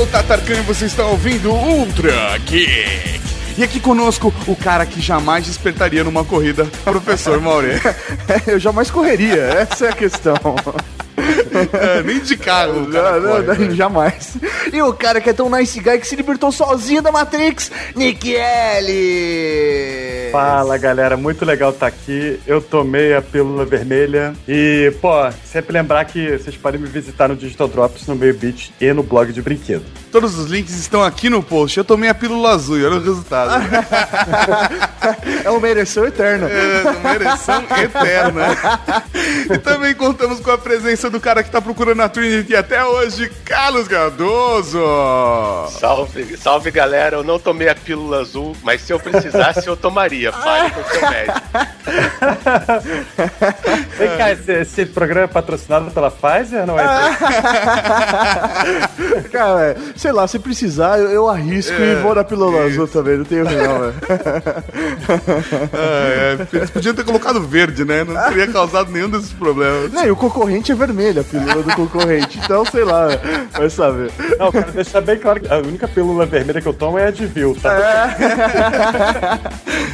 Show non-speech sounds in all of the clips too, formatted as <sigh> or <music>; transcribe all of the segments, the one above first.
sou o Tatarkan e você está ouvindo Ultra Geek. E aqui conosco o cara que jamais despertaria numa corrida, professor Maurê. <laughs> Eu jamais correria, essa é a questão. <laughs> É, nem de carro. o cara Não, não, corre, não, velho. jamais. E o cara que é tão nice guy que se libertou sozinho da Matrix, Nick L. Fala galera, muito legal estar aqui. Eu tomei a pílula vermelha e, pô, sempre lembrar que vocês podem me visitar no Digital Drops, no meio beat e no blog de brinquedo. Todos os links estão aqui no post. Eu tomei a pílula azul e olha o resultado. <laughs> É uma ereção eterna. É, uma ereção eterna. E também contamos com a presença do cara que tá procurando a Trinity até hoje, Carlos Cardoso. Salve, salve galera, eu não tomei a pílula azul, mas se eu precisasse eu tomaria. Fale com o seu médico. <laughs> Vem cá, esse, esse programa é patrocinado pela Pfizer, não é? <laughs> Cara, é, sei lá, se precisar, eu, eu arrisco e vou na pílula azul também, não tenho não, velho. <laughs> É, é, eles podiam ter colocado verde, né? Não teria causado nenhum desses problemas. Não, e o concorrente é vermelho, a pílula do concorrente, então sei lá, vai saber. Não, quero deixar bem claro que a única pílula vermelha que eu tomo é a de Vil, tá?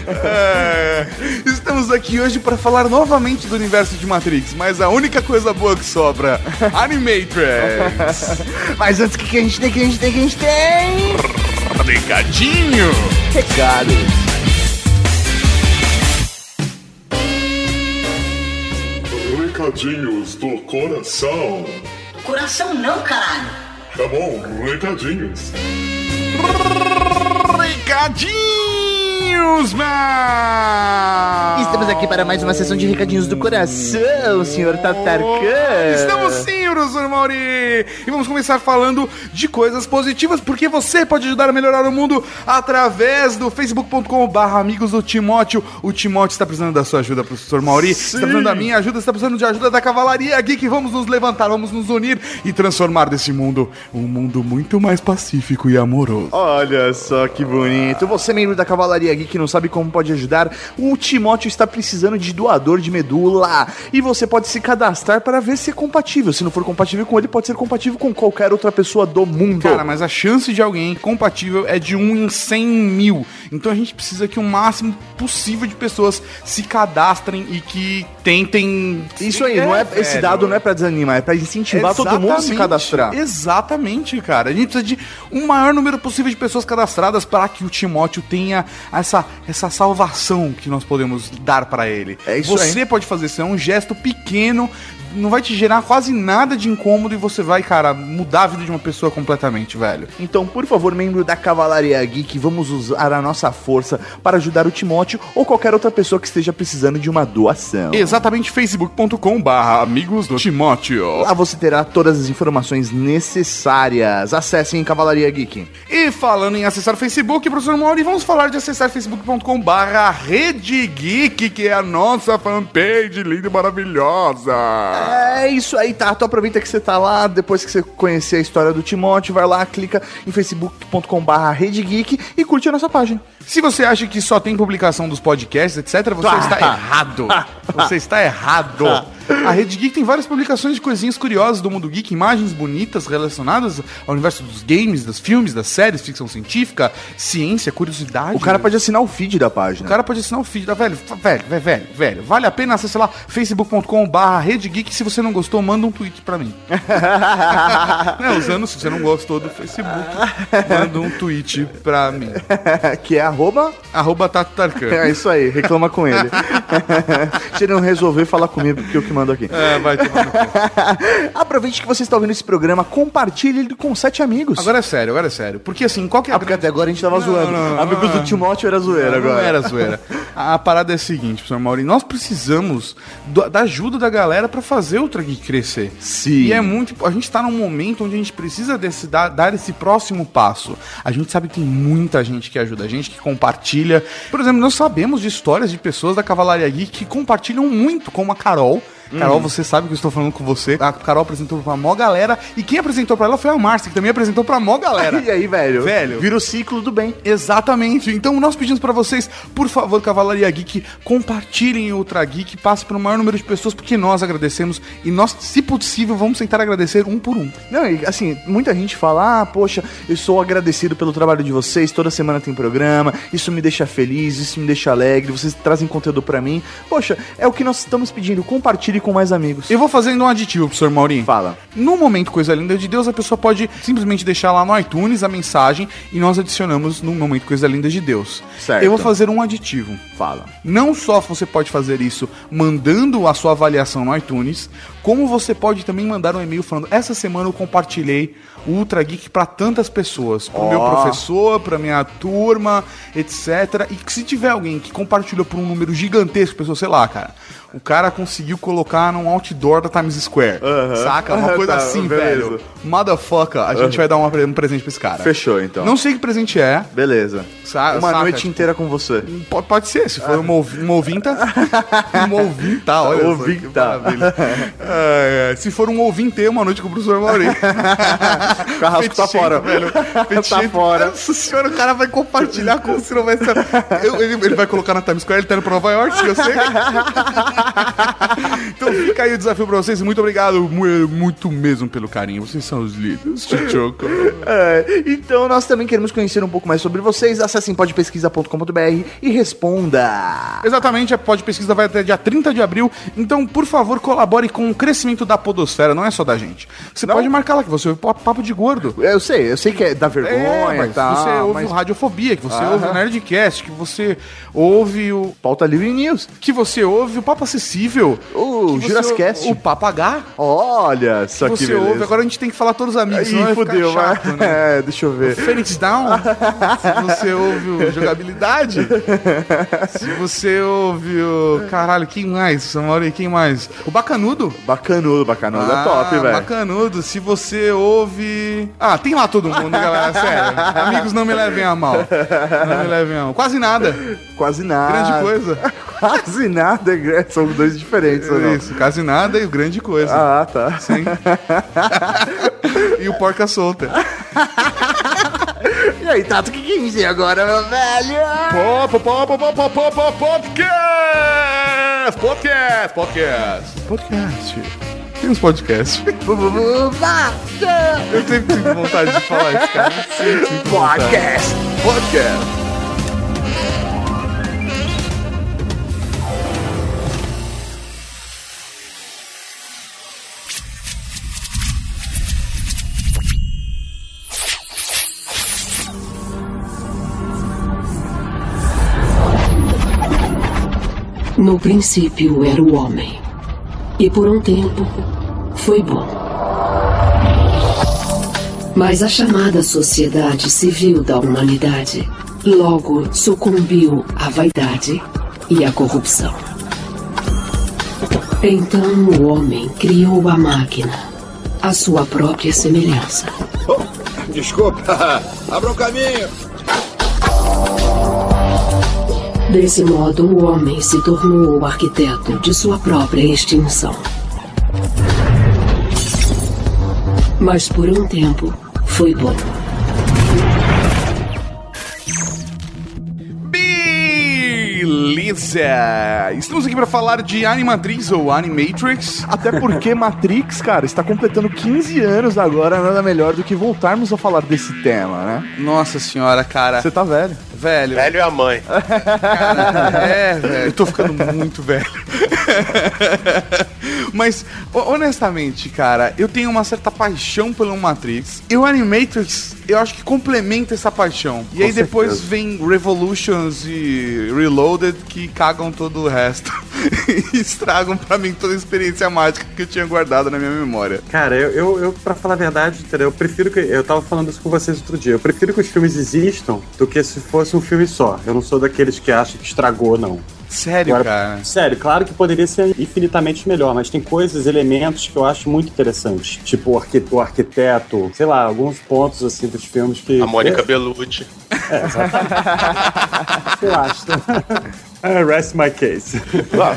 É, estamos aqui hoje para falar novamente do universo de Matrix, mas a única coisa boa que sobra, Animatrix. Mas antes, o que, a gente tem, que a gente tem, o que a gente tem? Recadinho. Recados. Recadinhos do coração. Coração não, caralho. Tá bom, recadinhos. Recadinhos, man! Aqui para mais uma sessão de recadinhos do coração, senhor Tatarkan. Estamos sim, professor Mauri! E vamos começar falando de coisas positivas, porque você pode ajudar a melhorar o mundo através do facebook.com.br amigos do Timóteo. O Timóteo está precisando da sua ajuda, professor Mauri. Está precisando da minha ajuda, está precisando de ajuda da Cavalaria Geek. Vamos nos levantar, vamos nos unir e transformar desse mundo um mundo muito mais pacífico e amoroso. Olha só que bonito. Você, membro da Cavalaria Geek, que não sabe como pode ajudar, o Timóteo está precisando de doador de medula. E você pode se cadastrar para ver se é compatível. Se não for compatível com ele, pode ser compatível com qualquer outra pessoa do mundo. Cara, mas a chance de alguém compatível é de 1 em 100 mil. Então a gente precisa que o máximo possível de pessoas se cadastrem e que tentem. Isso aí, não é, esse velho. dado não é pra desanimar, é pra incentivar todo mundo a se cadastrar. Exatamente, cara. A gente precisa de um maior número possível de pessoas cadastradas para que o Timóteo tenha essa, essa salvação que nós podemos dar para ele. É isso Você pode fazer isso, é um gesto pequeno, não vai te gerar quase nada de incômodo e você vai, cara, mudar a vida de uma pessoa completamente, velho. Então, por favor, membro da Cavalaria Geek, vamos usar a nossa força para ajudar o Timóteo ou qualquer outra pessoa que esteja precisando de uma doação. Exatamente, facebook.com barra amigos do Timóteo. Lá você terá todas as informações necessárias. Acessem Cavalaria Geek. E falando em acessar o Facebook, professor Mauri, vamos falar de acessar facebook.com barra Rede Geek, que é a nossa fanpage linda e maravilhosa. É isso aí, tá? Então aproveita que você tá lá, depois que você conhecer a história do Timóteo, vai lá, clica em facebook.com/barra e curte a nossa página. Se você acha que só tem publicação dos podcasts, etc., você Ah. está errado. Você está errado. A Rede Geek tem várias publicações de coisinhas curiosas do mundo geek, imagens bonitas relacionadas ao universo dos games, dos filmes, das séries, ficção científica, ciência, curiosidade. O cara pode assinar o feed da página. O cara pode assinar o feed da velho, velho, velho, velho, velho. Vale a pena acessar lá facebook.com/barra Rede Geek. Se você não gostou, manda um tweet pra mim. <laughs> não, usando, se você não gostou do Facebook, manda um tweet pra mim. <laughs> que é arroba. Arroba Tato Tarkan. É isso aí, reclama com ele. <laughs> Se ele não resolver, fala comigo, porque eu que mando aqui. É, vai tomar no cu. <laughs> Aproveite que você está ouvindo esse programa, compartilhe ele com sete amigos. Agora é sério, agora é sério. Porque assim, qual que é a Ah, porque até agora a gente tava zoando. não, não, Amigos não. do Timóteo era zoeira Não, agora. Não era zoeira. A, a parada é a seguinte, professor Mauri. Nós precisamos do- da ajuda da galera pra fazer o Ultra Geek crescer. Sim. E é muito. A gente tá num momento onde a gente precisa desse, dar, dar esse próximo passo. A gente sabe que tem muita gente que ajuda a gente, que compartilha. Por exemplo, nós sabemos de histórias de pessoas da Cavalaria Geek que compartilham muito, como a Carol. Carol, você sabe que eu estou falando com você. A Carol apresentou pra mó galera. E quem apresentou pra ela foi a Márcia, que também apresentou pra mó galera. <laughs> E aí, velho? Velho. Vira o ciclo do bem. Exatamente. Então nós pedimos pra vocês, por favor, Cavalaria Geek, compartilhem o Ultra Geek, passe para o maior número de pessoas, porque nós agradecemos e nós, se possível, vamos tentar agradecer um por um. Não, e assim, muita gente fala, ah, poxa, eu sou agradecido pelo trabalho de vocês, toda semana tem programa, isso me deixa feliz, isso me deixa alegre, vocês trazem conteúdo pra mim. Poxa, é o que nós estamos pedindo, compartilhe com mais amigos. Eu vou fazendo um aditivo, professor Maurinho. Fala. No momento Coisa Linda de Deus, a pessoa pode simplesmente deixar lá no iTunes a mensagem e nós adicionamos no momento Coisa Linda de Deus. Certo. Eu vou fazer um aditivo. Fala. Não só você pode fazer isso mandando a sua avaliação no iTunes, como você pode também mandar um e-mail falando: essa semana eu compartilhei o Ultra Geek para tantas pessoas, pro meu Ó. professor, pra minha turma, etc. E que se tiver alguém que compartilhou por um número gigantesco pessoas, sei lá, cara. O cara conseguiu colocar num outdoor da Times Square. Saca? Uma <laughs> coisa Tá, assim, beleza. velho. Motherfucker, a gente vai dar uma- um presente pra esse cara. Fechou, então. Não sei que presente é. Beleza. Sa- Uma saca, noite tipo, inteira com você. Pode, pode ser, se for uma, ouvi- uma ouvinta. <laughs> uma ouvinta, olha Ouvinta. maravilha. <laughs> É, se for um ouvinte, uma noite com o professor Maurício. <laughs> O carrasco tá fora. velho. <laughs> Tá fora. Nossa senhora, o cara vai compartilhar como se não vai ser. Eu- ele, ele vai colocar na Times Square, ele tá indo pra Nova York, eu sei. <laughs> então fica aí o desafio pra vocês. Muito obrigado, mu- muito mesmo pelo carinho. Vocês são os líderes. Chichoco. É, então nós também queremos conhecer um pouco mais sobre vocês. Acessem podpesquisa.com.br e responda. Exatamente, a Pod Pesquisa vai até dia 30 de abril. Então, por favor, colabore com o crescimento da podosfera, não é só da gente. Você pode marcar lá que você ouve papo de gordo. Eu sei, eu sei que é da vergonha É, e tal, você ouve mas o Radiofobia, que você Aham. ouve o Nerdcast, que você ouve o. pauta livre news. Que você ouve o Papo Acessível. O ouve O Papo H. Olha, só que você beleza. ouve. Agora a gente tem que falar todos os amigos, Ih, fudeu, chato, mas... né? <laughs> É, deixa eu ver. Phoenix Down, se você ouve o jogabilidade, <laughs> se você ouve o. Caralho, quem mais? Samori, quem mais? O Bacanudo. Bacanudo, bacanudo é top, velho. Ah, Bacanudo, se você ouve. Ah, tem lá todo mundo, galera, sério. <laughs> Amigos, não me levem a mal. Não me levem a mal. Quase nada. Quase nada. Grande coisa. <laughs> Quase nada, é- são dois diferentes, ou não? Isso, quase nada e o grande coisa. Ah, tá. Sim. <laughs> e o porca solta. E aí, Tato, o que que tem agora, meu velho? Pop, pop, pop, pop, pop, pop, podcast! Podcast, podcast. Podcast. Tem uns podcasts. <laughs> Eu sempre tive vontade de falar isso, cara. Sempre tive vontade. Podcast. Podcast. No princípio era o homem. E por um tempo foi bom. Mas a chamada sociedade civil da humanidade logo sucumbiu à vaidade e à corrupção. Então o homem criou a máquina, à sua própria semelhança. Desculpa, <laughs> abra um caminho. Desse modo, o homem se tornou o arquiteto de sua própria extinção. Mas por um tempo foi bom. Beleza! Estamos aqui para falar de Animatrix ou Animatrix. Até porque Matrix, cara, está completando 15 anos agora, nada melhor do que voltarmos a falar desse tema, né? Nossa senhora, cara. Você tá velho. Velho. Velho é a mãe. É, velho. Eu tô ficando muito velho. Mas, ho- honestamente, cara, eu tenho uma certa paixão pelo Matrix. E o Animatrix, eu acho que complementa essa paixão. E aí depois certeza. vem Revolutions e Reloaded que cagam todo o resto. <laughs> e estragam pra mim toda a experiência mágica que eu tinha guardado na minha memória. Cara, eu, eu, eu pra falar a verdade, entendeu? Eu prefiro que. Eu tava falando isso com vocês outro dia. Eu prefiro que os filmes existam do que se fosse um filme só. Eu não sou daqueles que acham que estragou, não. Sério, Agora, cara. Sério, claro que poderia ser infinitamente melhor, mas tem coisas, elementos que eu acho muito interessantes. Tipo o, arqui- o arquiteto, sei lá, alguns pontos assim dos filmes que. A Mônica Bellucci. Eu acho. <laughs> Ah, rest my case.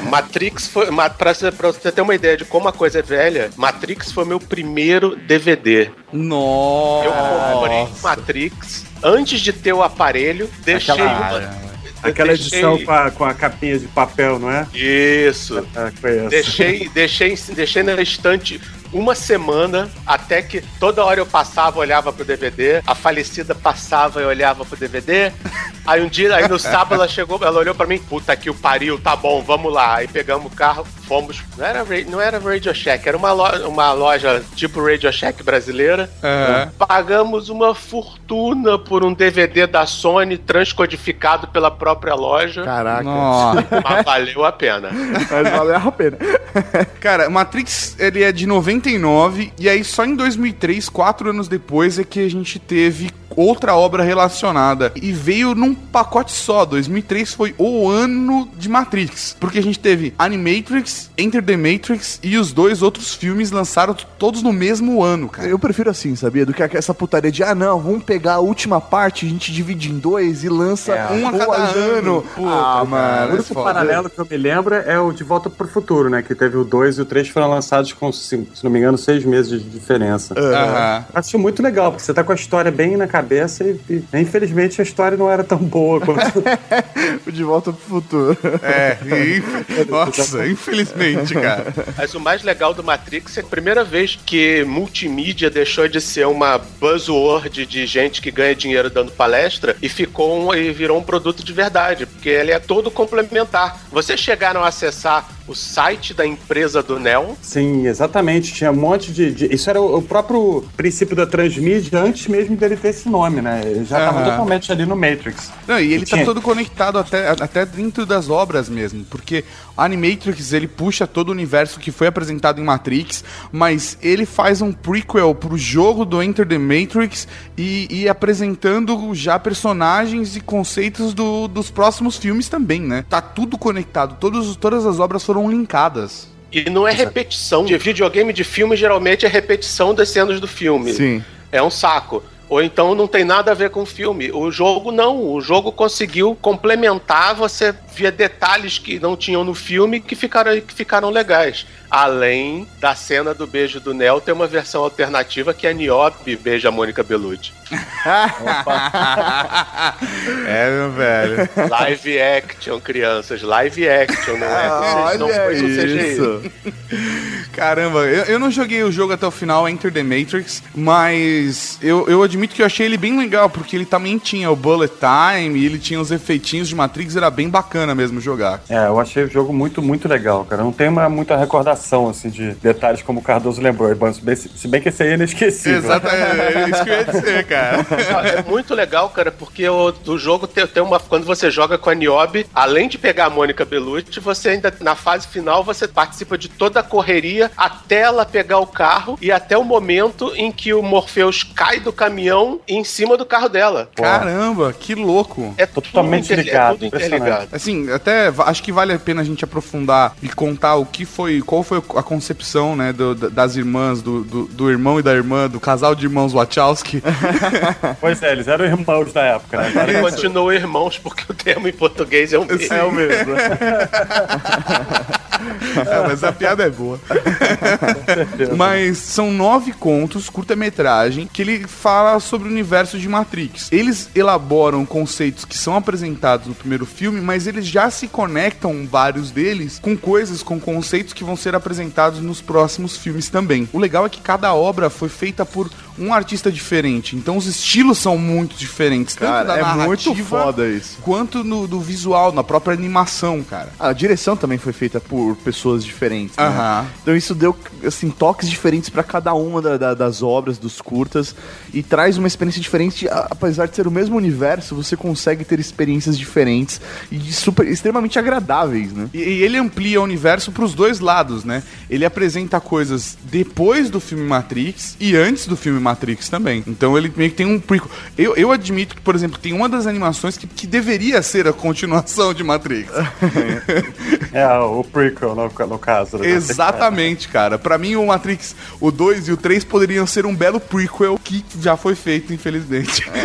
Matrix foi. Pra, você- pra você ter uma ideia de como a coisa é velha, Matrix foi meu primeiro DVD. Nossa. Eu comprei Matrix antes de ter o aparelho, deixei Aquela- uma. Aquela deixei- edição com a, com a capinha de papel, não é? Isso. Ah. Deixei, deixei, deixei na estante uma semana, até que toda hora eu passava, olhava pro DVD, a falecida passava e olhava pro DVD. Aí um dia, aí no sábado ela chegou, ela olhou pra mim, puta que o pariu, tá bom, vamos lá. Aí pegamos o carro, fomos. Não era, Ra- não era Radio Shack, era uma loja, uma loja tipo Radio Shack brasileira. Aham. Pagamos uma fortuna por um DVD da Sony transcodificado pela própria loja. Caraca. Nossa. Mas valeu a pena. Mas valeu a pena. Cara, Matrix, ele é de 99, e aí só em 2003, quatro anos depois, é que a gente teve outra obra relacionada. E veio num pacote só. 2003 foi o ano de Matrix. Porque a gente teve Animatrix, Enter the Matrix e os dois outros filmes lançaram todos no mesmo ano, cara. Eu prefiro assim, sabia? Do que essa putaria de, ah, não, vamos pegar a última parte, a gente divide em dois e lança um a cada ano. Puta, ah, cara, mano. O único paralelo que eu me lembro é o De Volta pro Futuro, né? Que teve o 2 e o 3 foram lançados com, se não me engano, seis meses de diferença. Aham. Acho muito legal, porque você tá com a história bem na cabeça e, e, infelizmente a história não era tão boa quanto. O <laughs> De Volta pro Futuro. É, e- nossa, <laughs> infelizmente, cara. Mas o mais legal do Matrix é a primeira vez que multimídia deixou de ser uma buzzword de gente que ganha dinheiro dando palestra e ficou um, e virou um produto de verdade, porque ele é todo complementar. Vocês chegaram a acessar o site da empresa do Neo? Sim, exatamente. Tinha um monte de. de- Isso era o, o próprio princípio da transmídia antes mesmo dele ter esse nome, né? Ele já estava totalmente ali no Matrix. Não, e ele tá Tinha- todo conectado até, até dentro das obras mesmo, porque o Animatrix ele puxa todo o universo que foi apresentado em Matrix, mas ele faz um prequel pro jogo do Enter the Matrix e, e apresentando já personagens e conceitos do- dos próximos filmes também, né? Tá tudo conectado, todos, todas as obras foram linkadas. E não é repetição. De videogame de filme, geralmente é repetição das cenas do filme. Sim. É um saco. Ou então não tem nada a ver com o filme. O jogo não. O jogo conseguiu complementar, você via detalhes que não tinham no filme que ficaram, que ficaram legais. Além da cena do beijo do Neo, tem uma versão alternativa que é a Niobe beija a Mônica Bellucci. <laughs> é, meu velho. Live action, crianças. Live action, não é? Vocês não foi com CGI. Caramba, eu, eu não joguei o jogo até o final, Enter the Matrix, mas eu, eu admito que eu achei ele bem legal, porque ele também tinha o bullet time, e ele tinha os efeitinhos de Matrix, era bem bacana mesmo jogar. É, eu achei o jogo muito, muito legal, cara. Não tem uma, muita recordação, assim, de detalhes como o Cardoso lembrou. Se bem, se bem que esse aí é inesquecível. Exatamente, é isso que eu ia dizer, cara. <laughs> É muito legal, cara, porque o do jogo tem, tem uma. Quando você joga com a Niobe, além de pegar a Mônica Bellucci, você ainda, na fase final, você participa de toda a correria até ela pegar o carro e até o momento em que o Morpheus cai do caminhão em cima do carro dela. Caramba, que louco. É Totalmente ligado, É tudo interligado. Assim, até acho que vale a pena a gente aprofundar e contar o que foi, qual foi a concepção, né, do- da- das irmãs, do, do, do irmão e da irmã, do casal de irmãos Wachowski. <laughs> Pois é, eles eram irmãos da época, né? Agora E continua irmãos, porque o termo em português é um mesmo. É o mesmo. <laughs> É, mas a piada é boa. mas são nove contos, curta-metragem, que ele fala sobre o universo de Matrix. Eles elaboram conceitos que são apresentados no primeiro filme, mas eles já se conectam, vários deles, com coisas, com conceitos que vão ser apresentados nos próximos filmes também. O legal é que cada obra foi feita por um artista diferente, então os estilos são muito diferentes, tanto Cara, da é muito foda isso. quanto no, do visual, na própria animação, cara. A direção também foi feita por pessoas diferentes. né? Então isso deu assim toques diferentes pra cada uma da- da- das obras, dos curtas e traz uma experiência diferente. Apesar de ser o mesmo universo, você consegue ter experiências diferentes e super extremamente agradáveis, né? E, e ele amplia o universo pros dois lados, né? Ele apresenta coisas depois do filme Matrix e antes do filme Matrix também. Então ele meio que tem um prequel. Eu, eu admito que, por exemplo, tem uma das animações que, que deveria ser a continuação de Matrix. <laughs> É, o prequel, no, no caso. né? Exatamente, cara. Pra mim, o Matrix, o 2 e o 3 poderiam ser um belo prequel que já foi feito, infelizmente. <laughs>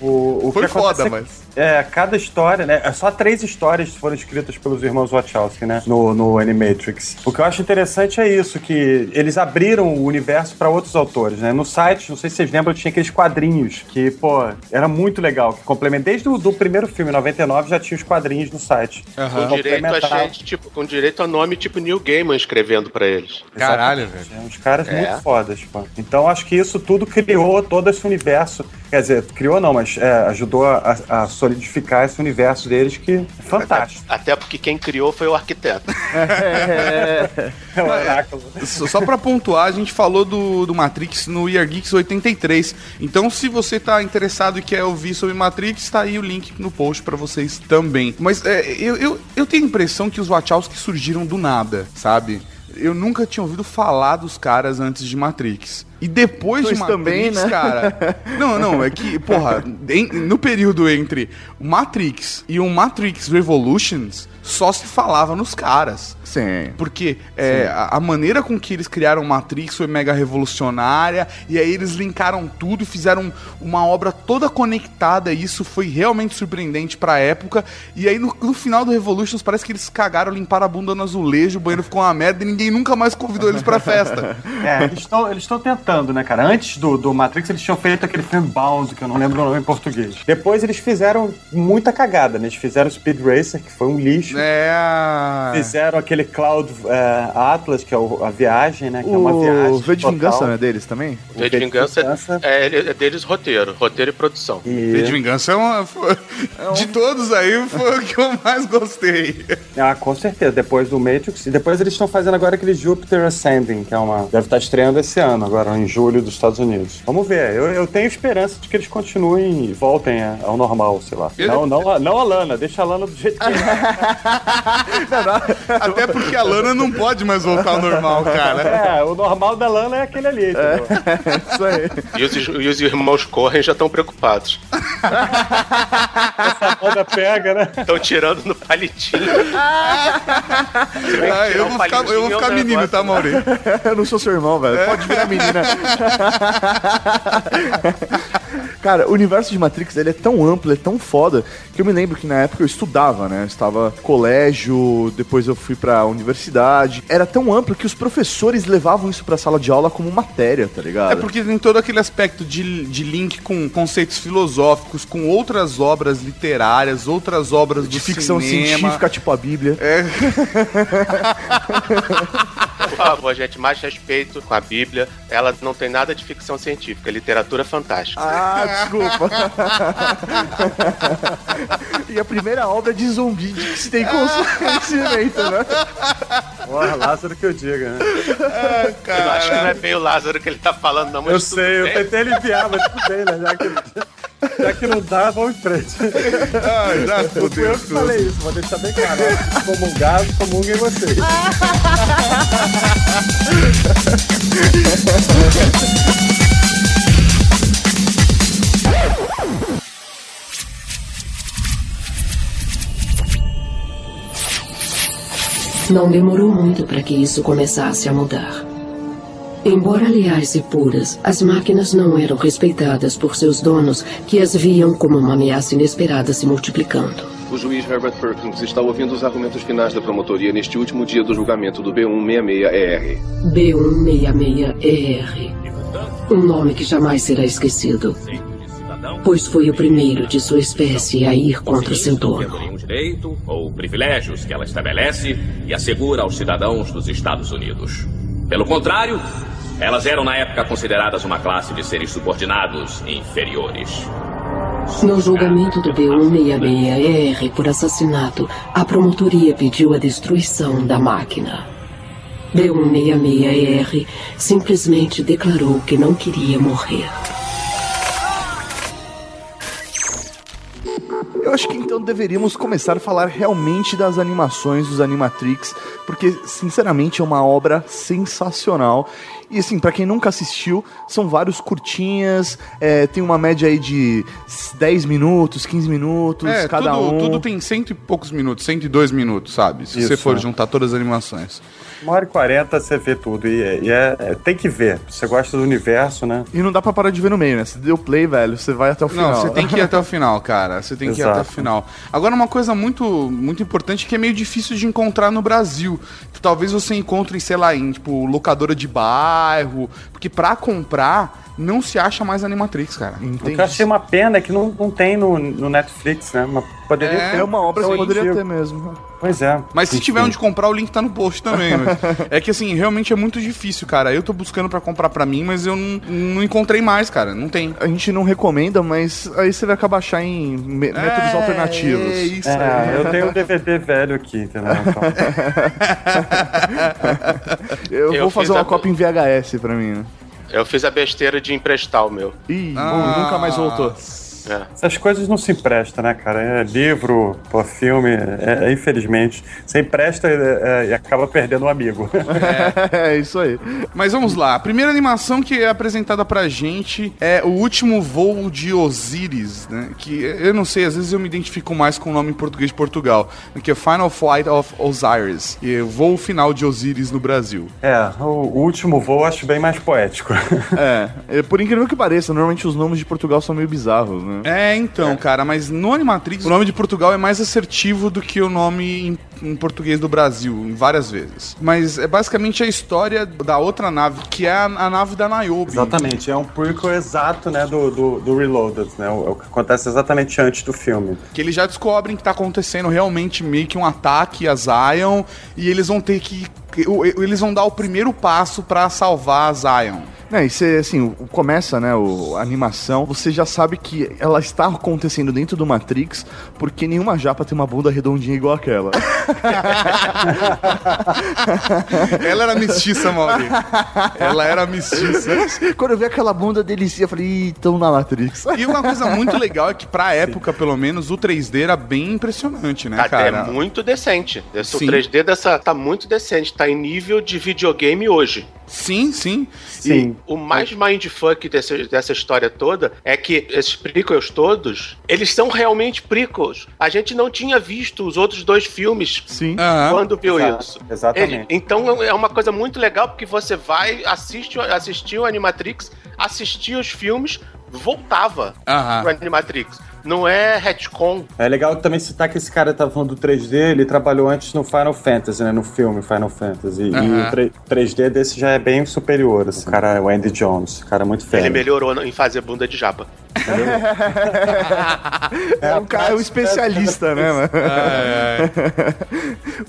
O, o Foi foda, mas. É, cada história, né? É só três histórias foram escritas pelos irmãos Wachowski, né? No, no Animatrix. O que eu acho interessante é isso, que eles abriram o universo pra outros autores, né? No site, não sei se vocês lembram, tinha aqueles quadrinhos que, pô, era muito legal. Que complementa. Desde o do primeiro filme, 99, já tinha os quadrinhos no site. Aham. Com direito, a gente, tipo, com direito a nome tipo Neil Gaiman escrevendo pra eles. Caralho, velho. É, uns caras É. muito fodas, pô. Então acho que isso tudo criou todo esse universo. Quer dizer, criou não, mas é, ajudou a, a solidificar esse universo deles que é fantástico. Até porque quem criou foi o arquiteto. <laughs> É <laughs> um oráculo. Só só pra pontuar, a gente falou do, do Matrix no Year Geeks 83. Então, se você tá interessado e quer ouvir sobre Matrix, tá aí o link no post pra vocês também. Mas é, eu, eu, eu tenho a impressão que os Wachowski surgiram do nada, sabe? Eu nunca tinha ouvido falar dos caras antes de Matrix. E depois de Dois Matrix, também, né? cara. <laughs> Não, não, é que, porra, em- no período entre Matrix e o Matrix Revolutions, só se falava nos caras. Sim. Porque é, a, a maneira com que eles criaram Matrix foi mega revolucionária, e aí eles linkaram tudo e fizeram uma obra toda conectada, e isso foi realmente surpreendente pra época. E aí no, no final do Revolutions parece que eles cagaram, limparam a bunda no azulejo, o banheiro ficou uma merda e ninguém nunca mais convidou eles pra festa. <laughs> É, eles estão eles estão tentando, né, cara? Antes do, do Matrix, eles tinham feito aquele filme Bound, que eu não lembro o nome em português. Depois eles fizeram muita cagada, né? Eles fizeram Speed Racer, que foi um lixo. É. Fizeram aquele Cloud é, Atlas, que é o- a viagem, né? Que é uma viagem. O V de total. Vingança, né, deles também? O V de Vingança Vingança. é, é deles roteiro, roteiro e produção. V de E... Vingança é uma. foi- De todos aí, foi o que eu mais gostei. Ah, com certeza. Depois do Matrix. E depois eles estão fazendo agora aquele Jupiter Ascending, que é uma. Deve estar estreando esse ano, agora em julho dos Estados Unidos. Vamos ver. Eu, eu tenho esperança de que eles continuem e voltem ao normal, sei lá. Não, não, a- não a Lana, deixa a Lana do jeito que <laughs> é. Até porque a Lana não pode mais voltar ao normal, cara. É, o normal da Lana é aquele ali, entendeu? Isso aí. E os, e os irmãos Corren já estão preocupados. A Lana pega, né? Estão tirando no palitinho. Ah, eu um vou ficar, eu vou ficar menino, tá, Mauri? <laughs> Eu não sou seu irmão, velho. Pode virar menina. <laughs> <laughs> Cara, o universo de Matrix ele é tão amplo, é tão foda, que eu me lembro que na época eu estudava, né? Eu estava no colégio, depois eu fui pra universidade. Era tão amplo que os professores levavam isso pra sala de aula como matéria, tá ligado? É porque tem todo aquele aspecto de, de link com conceitos filosóficos, com outras obras literárias, outras obras de ficção cinema. científica, tipo a Bíblia. <laughs> Por favor, gente, mais respeito com a Bíblia. Ela não tem nada de ficção científica, é literatura fantástica. Ah, desculpa. <laughs> e a primeira obra de zumbi de que se tem conhecimento, né? Porra, Lázaro que eu diga, né? Eu acho que não é bem o Lázaro que ele tá falando, não, mas Eu tudo sei, eu bem. tentei aliviar, mas tudo bem, né? Já que, já que não dá, vamos em frente. Ah, já fudeu eu que falei isso, vou deixar bem claro. Comungar, comunguem vocês. <laughs> Não demorou muito para que isso começasse a mudar. Embora leais e puras, as máquinas não eram respeitadas por seus donos, que as viam como uma ameaça inesperada se multiplicando. O juiz Herbert Perkins está ouvindo os argumentos finais da promotoria neste último dia do julgamento do B166-ER. B166ER. Um nome que jamais será esquecido, pois foi o primeiro de sua espécie a ir contra seu dono. nenhum direito ou privilégios que ela estabelece e assegura aos cidadãos dos Estados Unidos. Pelo contrário, elas eram na época consideradas uma classe de seres subordinados e inferiores. No julgamento do B166ER por assassinato, a promotoria pediu a destruição da máquina. B166ER simplesmente declarou que não queria morrer. Eu acho que então deveríamos começar a falar realmente das animações dos Animatrix, porque sinceramente é uma obra sensacional. E assim, pra quem nunca assistiu, são vários curtinhas, é, tem uma média aí de 10 minutos, 15 minutos, É, cada tudo, um. tudo tem cento e poucos minutos, 102 minutos, sabe? Se você Isso, for é. juntar todas as animações. Uma hora e quarenta você vê tudo. E, é- e é, é- tem que ver. Você gosta do universo, né? E não dá pra parar de ver no meio, né? Se deu play, velho, você vai até o final. Não, você tem que ir até o final, cara. Você tem que ir até o Exato. final. Agora, uma coisa muito, muito importante que é meio difícil de encontrar no Brasil. Que talvez você encontre, sei lá, em tipo, locadora de bairro. Porque pra comprar, não se acha mais Animatrix, cara. O que eu achei uma pena é que não, não tem no, no Netflix, né? Mas poderia É, ter. É uma obra que Então, poderia ter mesmo. Pois é. Mas se tiver onde comprar, o link tá no post também. mas <laughs> é que assim, realmente é muito difícil, cara. Eu tô buscando pra comprar pra mim, mas eu não, não encontrei mais, cara. Não tem. A gente não recomenda, mas aí você vai acabar achar em me- métodos alternativos. É isso É, aí. eu tenho um DVD velho aqui, entendeu? <laughs> Então, Eu, Eu vou fazer uma a- cópia em VHS pra mim, né? Eu fiz a besteira de emprestar o meu. Ih, Ah. nunca mais voltou. É. essas coisas não se emprestam, né, cara? É livro, pô, filme, é, é, infelizmente. Você empresta é, é, e acaba perdendo um amigo. <laughs> é isso aí. Mas vamos lá. A primeira animação que é apresentada pra gente é o último voo de Osiris, né? Que eu não sei, às vezes eu me identifico mais com o nome em português de Portugal, que é Final Flight of Osiris, e é o voo final de Osiris no Brasil. É, o, último voo eu acho bem mais poético. <laughs> É, é, por incrível que pareça, normalmente os nomes de Portugal são meio bizarros, né? É, então, cara, mas no Animatrix o nome de Portugal é mais assertivo do que o nome em, em português do Brasil, em várias vezes. Mas é basicamente a história da outra nave, que é a, a nave da Niobe. Exatamente, é um prequel exato, né, do, do, do Reloaded, né? O, o que acontece exatamente antes do filme. Que eles já descobrem que tá acontecendo realmente meio que um ataque a Zion e eles vão ter que. Eles vão dar o primeiro passo pra salvar a Zion. É, e você, assim, o- começa, né, o, a animação, você já sabe que ela está acontecendo dentro do Matrix, porque nenhuma japa tem uma bunda redondinha igual aquela. <laughs> Ela era mestiça, Mauri. Ela era mestiça. Quando eu vi aquela bunda delicia, eu falei, ih, tão na Matrix. E uma coisa muito legal é que, pra época, pelo menos, o 3D era bem impressionante, né, Até cara? é muito decente. Esse, o Sim. 3D dessa tá muito decente, tá em nível de videogame hoje. Sim, sim. Sim. O mais mindfuck desse, dessa história toda é que esses prequels todos, eles são realmente prequels. A gente não tinha visto os outros dois filmes Sim. Quando viu Exato, isso. exatamente. Ele- então é uma coisa muito legal porque você vai, assiste, assistir o Animatrix, assistia os filmes, voltava Aham. pro Animatrix. Não é retcon. É legal também citar que esse cara tava falando do 3D, ele trabalhou antes no Final Fantasy, né? No filme Final Fantasy. E o 3- 3D desse já é bem superior, assim. O cara é o Andy Jones, cara muito Ele fera. melhorou em fazer bunda de japa. <laughs> É um cara, é um especialista, né, mano?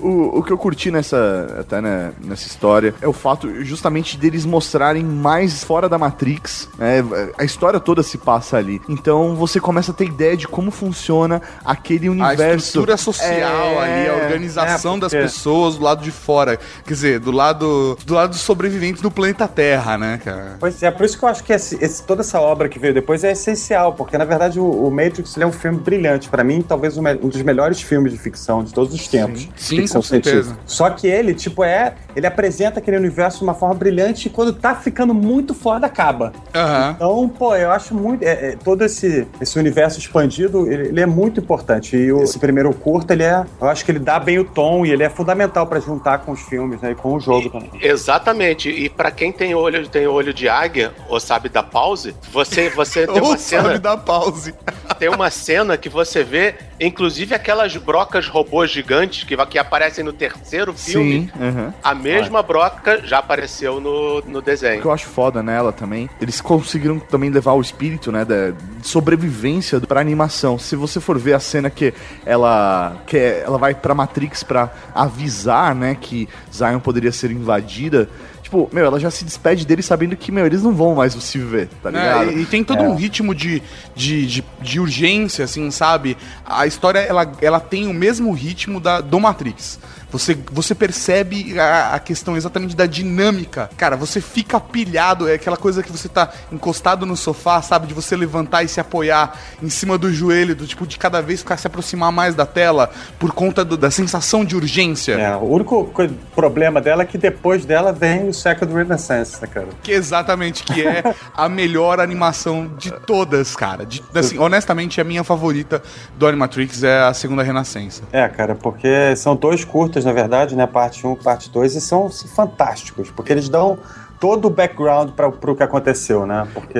<laughs> o, o que eu curti nessa, até né, nessa história é o fato justamente deles mostrarem mais fora da Matrix. né? A história toda se passa ali. Então você começa a ter ideia de como funciona aquele A universo. estrutura social É, ali, a organização é, das porque- pessoas do lado de fora. Quer dizer, do lado, do lado dos sobreviventes do planeta Terra, né, cara? Pois é, por isso que eu acho que esse- esse- toda essa obra que veio depois é essencial, porque na verdade o, o Matrix ele é um filme brilhante. Pra mim, talvez um, um dos melhores filmes de ficção de todos os tempos. Sim, ficção com certeza. científica. Só que ele, tipo, é. Ele apresenta aquele universo de uma forma brilhante e quando tá ficando muito foda, acaba. Aham. Então, pô, eu acho muito. é, é, todo esse, esse universo expandido, ele, ele é muito importante. E o- esse primeiro curta, ele é. Eu acho que ele dá bem o tom e ele é fundamental pra juntar com os filmes, né? E com o jogo também. Exatamente. E pra quem tem olho, tem olho de águia ou sabe da pause, você você <laughs> tem Ou uma sabe cena, da pause. Tem uma cena que você vê, inclusive aquelas brocas robôs gigantes que, que aparecem no terceiro filme. Sim, aham. A mesma broca já apareceu no, no O desenho. que eu acho foda nela também, eles conseguiram também levar o espírito, né, da de sobrevivência pra animação. Se você for ver a cena que ela que ela vai pra Matrix pra avisar, né, que Zion poderia ser invadida, tipo, meu, ela já se despede deles sabendo que, meu, eles não vão mais se ver, tá ligado? É, e, e tem todo É. um ritmo de, de, de, de urgência, assim, sabe? A história, ela, ela tem o mesmo ritmo da, do Matrix. Você, você percebe a, a questão exatamente da dinâmica. Cara, você fica pilhado, é aquela coisa que você tá encostado no sofá, sabe? De você levantar e se apoiar em cima do joelho, do tipo, de cada vez ficar se aproximar mais da tela, por conta do- da sensação de urgência. É, o único co- problema dela é que depois dela vem os Second Renaissance, né, cara? Que exatamente, que é a melhor animação de todas, cara. De- assim, honestamente, a minha favorita do Animatrix é a segunda Renascença. É, cara, porque são dois curtas, na verdade, né? Parte 1 e parte 2, e são assim, fantásticos, porque eles dão todo o background para pro que aconteceu, né? Porque.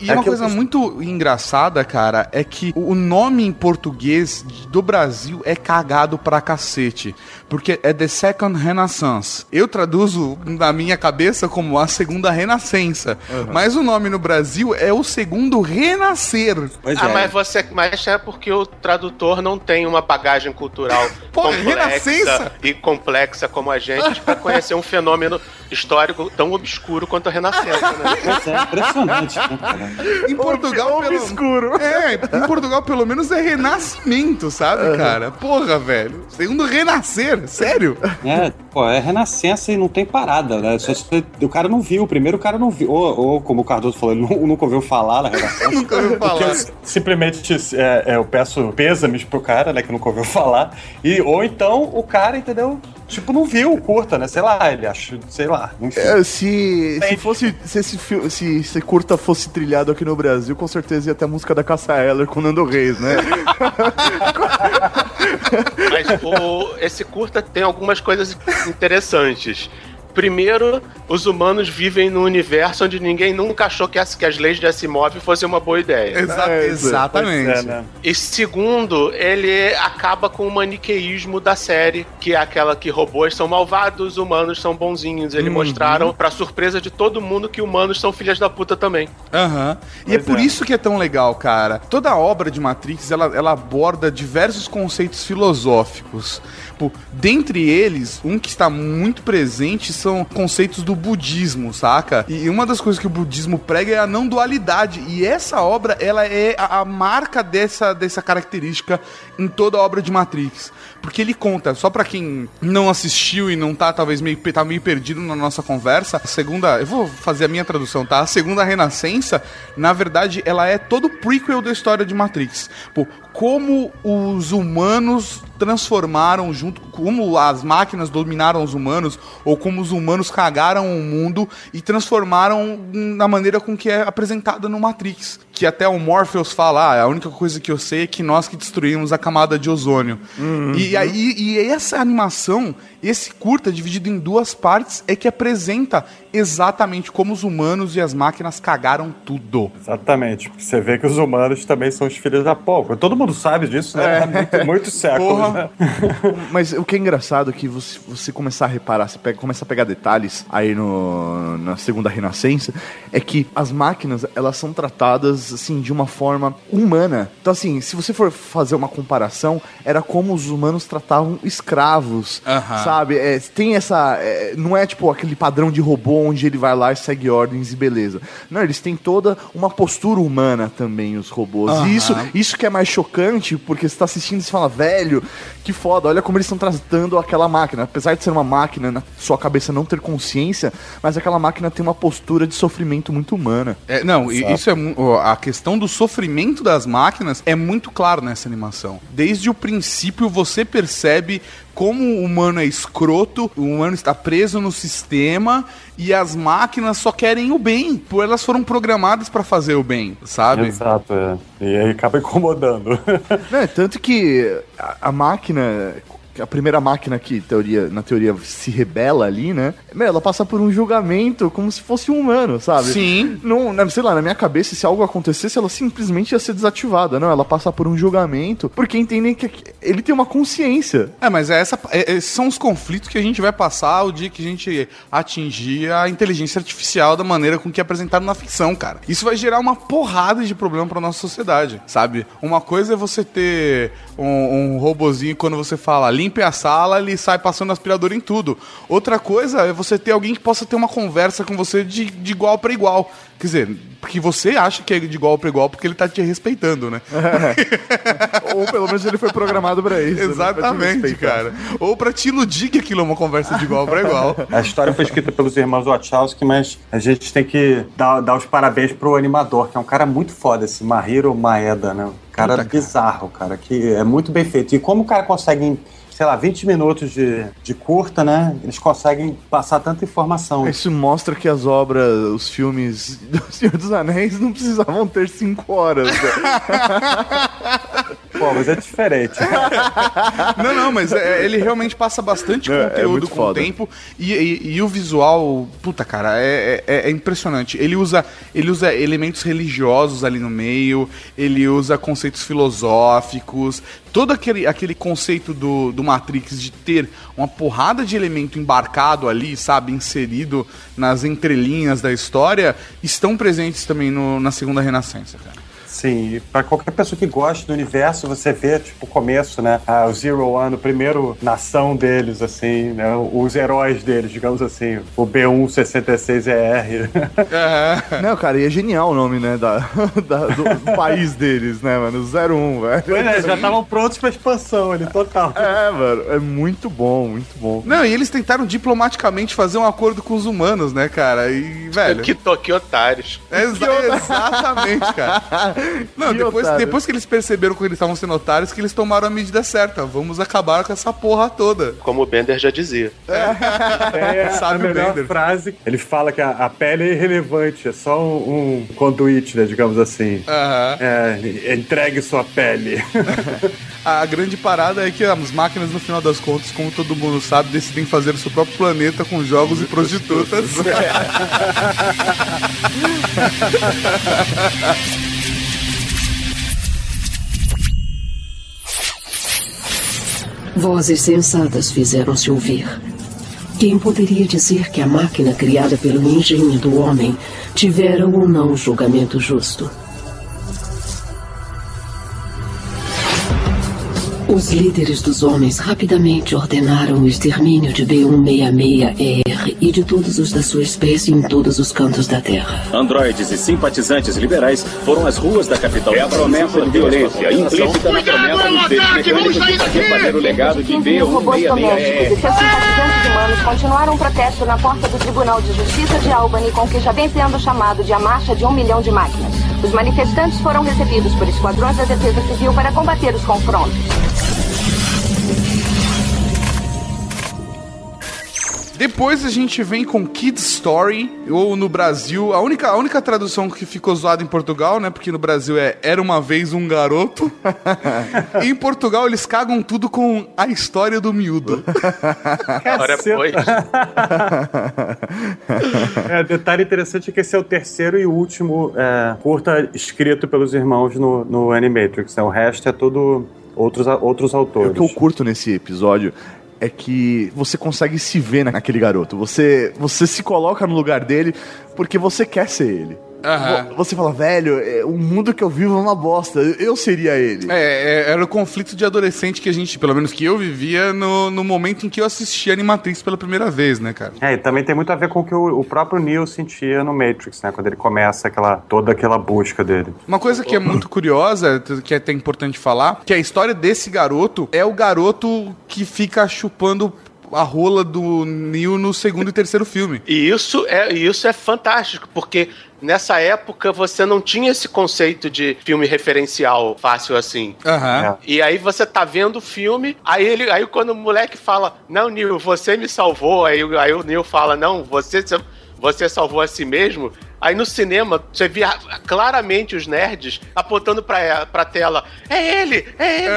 E é uma coisa que- muito engraçada, cara, é que o nome em português do Brasil é cagado pra cacete. Porque é The Second Renaissance. Eu traduzo na minha cabeça como a segunda renascença. Mas o nome no Brasil é o segundo renascer. Pois ah, é. mas você. Mas é porque o tradutor não tem uma bagagem cultural <laughs> Pô, Renascença? complexa e complexa como a gente pra conhecer um fenômeno histórico tão obscuro quanto a Renascença, né? <laughs> Pois é, impressionante, né? Em Portugal, pelo... Obscuro. <laughs> É, em Portugal pelo menos é renascimento, sabe, cara? Porra, velho. Segundo renascer, sério? É, pô, é renascença e não tem parada, né? Só se o cara não viu, primeiro o cara não viu. Ou, ou como o Cardoso falou, ele nu- nunca ouviu falar na renascença. <laughs> Nunca ouviu falar. Eu simplesmente é, é, eu peço pêsames pro cara, né, que nunca ouviu <laughs> falar. E, ou então o cara, entendeu? Tipo, não viu o curta, né? Sei lá, ele achou, sei lá, enfim. É, se, se fosse. Se esse, se esse curta fosse trilhado aqui no Brasil, com certeza ia ter a música da Caça Eller com o Nando Reis, né? <laughs> Mas o- esse curta tem algumas coisas interessantes. Primeiro, os humanos vivem num universo onde ninguém nunca achou que as, que as leis de Asimov fossem uma boa ideia. Exa- É, exatamente. É, né? E segundo, ele acaba com o maniqueísmo da série, que é aquela que robôs são malvados, humanos são bonzinhos. Eles mostraram, pra surpresa de todo mundo, que humanos são filhas da puta também. Aham. E é Pois por é. isso que é tão legal, cara. Toda a obra de Matrix, ela, ela aborda diversos conceitos filosóficos. Pô, dentre eles, um que está muito presente são conceitos do budismo, saca? E uma das coisas que o budismo prega é a não dualidade. E essa obra, ela é a, a marca dessa, dessa característica em toda a obra de Matrix. Porque ele conta, só pra quem não assistiu e não tá talvez meio, tá meio perdido na nossa conversa, a segunda, eu vou fazer a minha tradução, tá? A segunda renascença, na verdade, ela é todo o prequel da história de Matrix. Pô, como os humanos transformaram junto, como as máquinas dominaram os humanos, ou como os humanos cagaram o mundo e transformaram na maneira com que é apresentada no Matrix. Que até o Morpheus fala, ah, a única coisa que eu sei é que nós que destruímos a camada de ozônio. E aí, e essa animação, esse curta dividido em duas partes, é que apresenta exatamente como os humanos e as máquinas cagaram tudo. Exatamente. porque Você vê que os humanos também são os filhos da porra. Todo mundo sabe disso, né? Há muito, <laughs> séculos, Porra. né? <laughs> Mas o que é engraçado é que você, você começar a reparar, você pega, começa a pegar detalhes aí no, na segunda renascença, é que as máquinas, elas são tratadas, assim, de uma forma humana. Então, assim, se você for fazer uma comparação, era como os humanos tratavam escravos, Aham. sabe? É, tem essa... é, não é, tipo, aquele padrão de robô onde ele vai lá e segue ordens e beleza. Não, eles têm toda uma postura humana também, os robôs. Aham. E isso, isso que é mais chocante, porque você tá assistindo e você fala, velho, que foda, olha como eles estão tratando aquela máquina. Apesar de ser uma máquina, na sua cabeça não ter consciência, mas aquela máquina tem uma postura de sofrimento muito humana. É, não, e isso é ó, a questão do sofrimento das máquinas é muito claro nessa animação. Desde o princípio você percebe como o humano é escroto, o humano está preso no sistema e as máquinas só querem o bem, por elas foram programadas para fazer o bem, sabe? Exato, é. E aí acaba incomodando. <laughs> Né? Tanto que a, a máquina. A primeira máquina que teoria, na teoria se rebela ali, né? Meu, ela passa por um julgamento como se fosse um humano, sabe? Sim. Não, sei lá, na minha cabeça, se algo acontecesse, ela simplesmente ia ser desativada. Não, ela passa por um julgamento porque entendem que ele tem uma consciência. É, mas é essa, é- esses são os conflitos que a gente vai passar o dia que a gente atingir a inteligência artificial da maneira com que é apresentado na ficção, cara. Isso vai gerar uma porrada de problema pra nossa sociedade, sabe? Uma coisa é você ter um, um robozinho quando você fala limpe a sala, ele sai passando aspirador em tudo. Outra coisa é você ter alguém que possa ter uma conversa com você de, de igual pra igual. Quer dizer, porque você acha que é de igual pra igual porque ele tá te respeitando, né? <laughs> Ou pelo menos ele foi programado pra isso. né? Exatamente, respeitar. cara. Ou pra te iludir que aquilo é uma conversa de igual pra igual. A história foi escrita pelos irmãos Wachowski, mas a gente tem que dar, dar os parabéns pro animador, que é um cara muito foda, esse Mahiro Maeda, né? Cara Puta, cara. bizarro, cara, que é muito bem feito. E como o cara consegue sei lá, 20 minutos de, de curta, né? Eles conseguem passar tanta informação. Isso mostra que as obras, os filmes do <laughs> Senhor dos Anéis não precisavam ter cinco horas. né? <laughs> Pô, mas é diferente. <laughs> Não, não, mas é, ele realmente passa bastante É, é conteúdo muito com foda. o tempo e, e- e o visual, puta cara, é, é- é impressionante. Ele usa, ele usa elementos religiosos ali no meio, ele usa conceitos filosóficos, todo aquele, aquele conceito do, do Matrix de ter uma porrada de elemento embarcado ali, sabe, inserido nas entrelinhas da história, estão presentes também no- na segunda Renascença, cara. Sim, pra qualquer pessoa que goste do universo, você vê, tipo, o começo, né? Ah, o Zero One, o primeiro nação deles, assim, né? Os heróis deles, digamos assim. O B166ER. Não, cara, e é genial o nome, né, da, da- do, do país deles, né, mano? 01, velho. Pois é, já estavam prontos pra expansão ali, total. É, mano, é muito bom, muito bom. Não, e eles tentaram diplomaticamente fazer um acordo com os humanos, né, cara? E, velho. Que toque otários. Exa- <laughs> exatamente, cara. <laughs> Não, Que depois, otário. depois que eles perceberam que eles estavam sendo otários, que eles tomaram a medida certa. Vamos acabar com essa porra toda. Como o Bender já dizia. <laughs> É, Sabe a o melhor Bender. frase. Ele fala que a, a pele é irrelevante, é só um, um conduíte, né, digamos assim. Aham. É, entregue sua pele. <laughs> A grande parada é que as máquinas, no final das contas, como todo mundo sabe, decidem fazer o seu próprio planeta com jogos e prostitutas. Vozes sensatas fizeram-se ouvir. Quem poderia dizer que a máquina criada pelo engenho do homem tivera ou não julgamento justo? Os líderes dos homens rapidamente ordenaram o extermínio de B166ER e de todos os da sua espécie em todos os cantos da Terra. Androides e simpatizantes liberais foram às ruas da capital. É a promessa de violência implícita na promessa dos seres mecânicos de refazer o legado de robôs domésticos e B166ER. seus simpatizantes humanos continuaram o protesto na porta do Tribunal de Justiça de Albany, com o que já vem sendo chamado de a Marcha de um Milhão de Máquinas. Os manifestantes foram recebidos por esquadrões da Defesa Civil para combater os confrontos. Depois a gente vem com Kid Story, ou no Brasil, a única, a única tradução que ficou zoada em Portugal, né? Porque no Brasil é Era uma vez um garoto. <laughs> em Portugal eles cagam tudo com a história do miúdo. <laughs> Ora, pois. <laughs> É, detalhe interessante é que esse é o terceiro e último é, curta escrito pelos irmãos no, no Animatrix. Né? O resto é tudo outros, outros O autores. que eu curto nesse episódio é que você consegue se ver naquele garoto. Você, você se coloca no lugar dele porque você quer ser ele. Vo- Você fala, velho, é, o mundo que eu vivo é uma bosta. Eu seria ele. É, é, era o conflito de adolescente que a gente, pelo menos que eu vivia no, no momento em que eu assisti Animatrix pela primeira vez, né, cara? É, e também tem muito a ver com o que o, o próprio Neo sentia no Matrix, né? Quando ele começa aquela, toda aquela busca dele. Uma coisa que é muito curiosa, que é até importante falar, que a história desse garoto é o garoto que fica chupando a rola do Neo no segundo e terceiro filme. E isso é, isso é fantástico, porque nessa época você não tinha esse conceito de filme referencial fácil assim. Aham. E aí você tá vendo o filme, aí ele, aí quando o moleque fala, não, Neil, você me salvou, aí, aí o Neil fala, não, você, você salvou a si mesmo. Aí no cinema, você via claramente os nerds apontando pra, pra tela. É ele! É ele!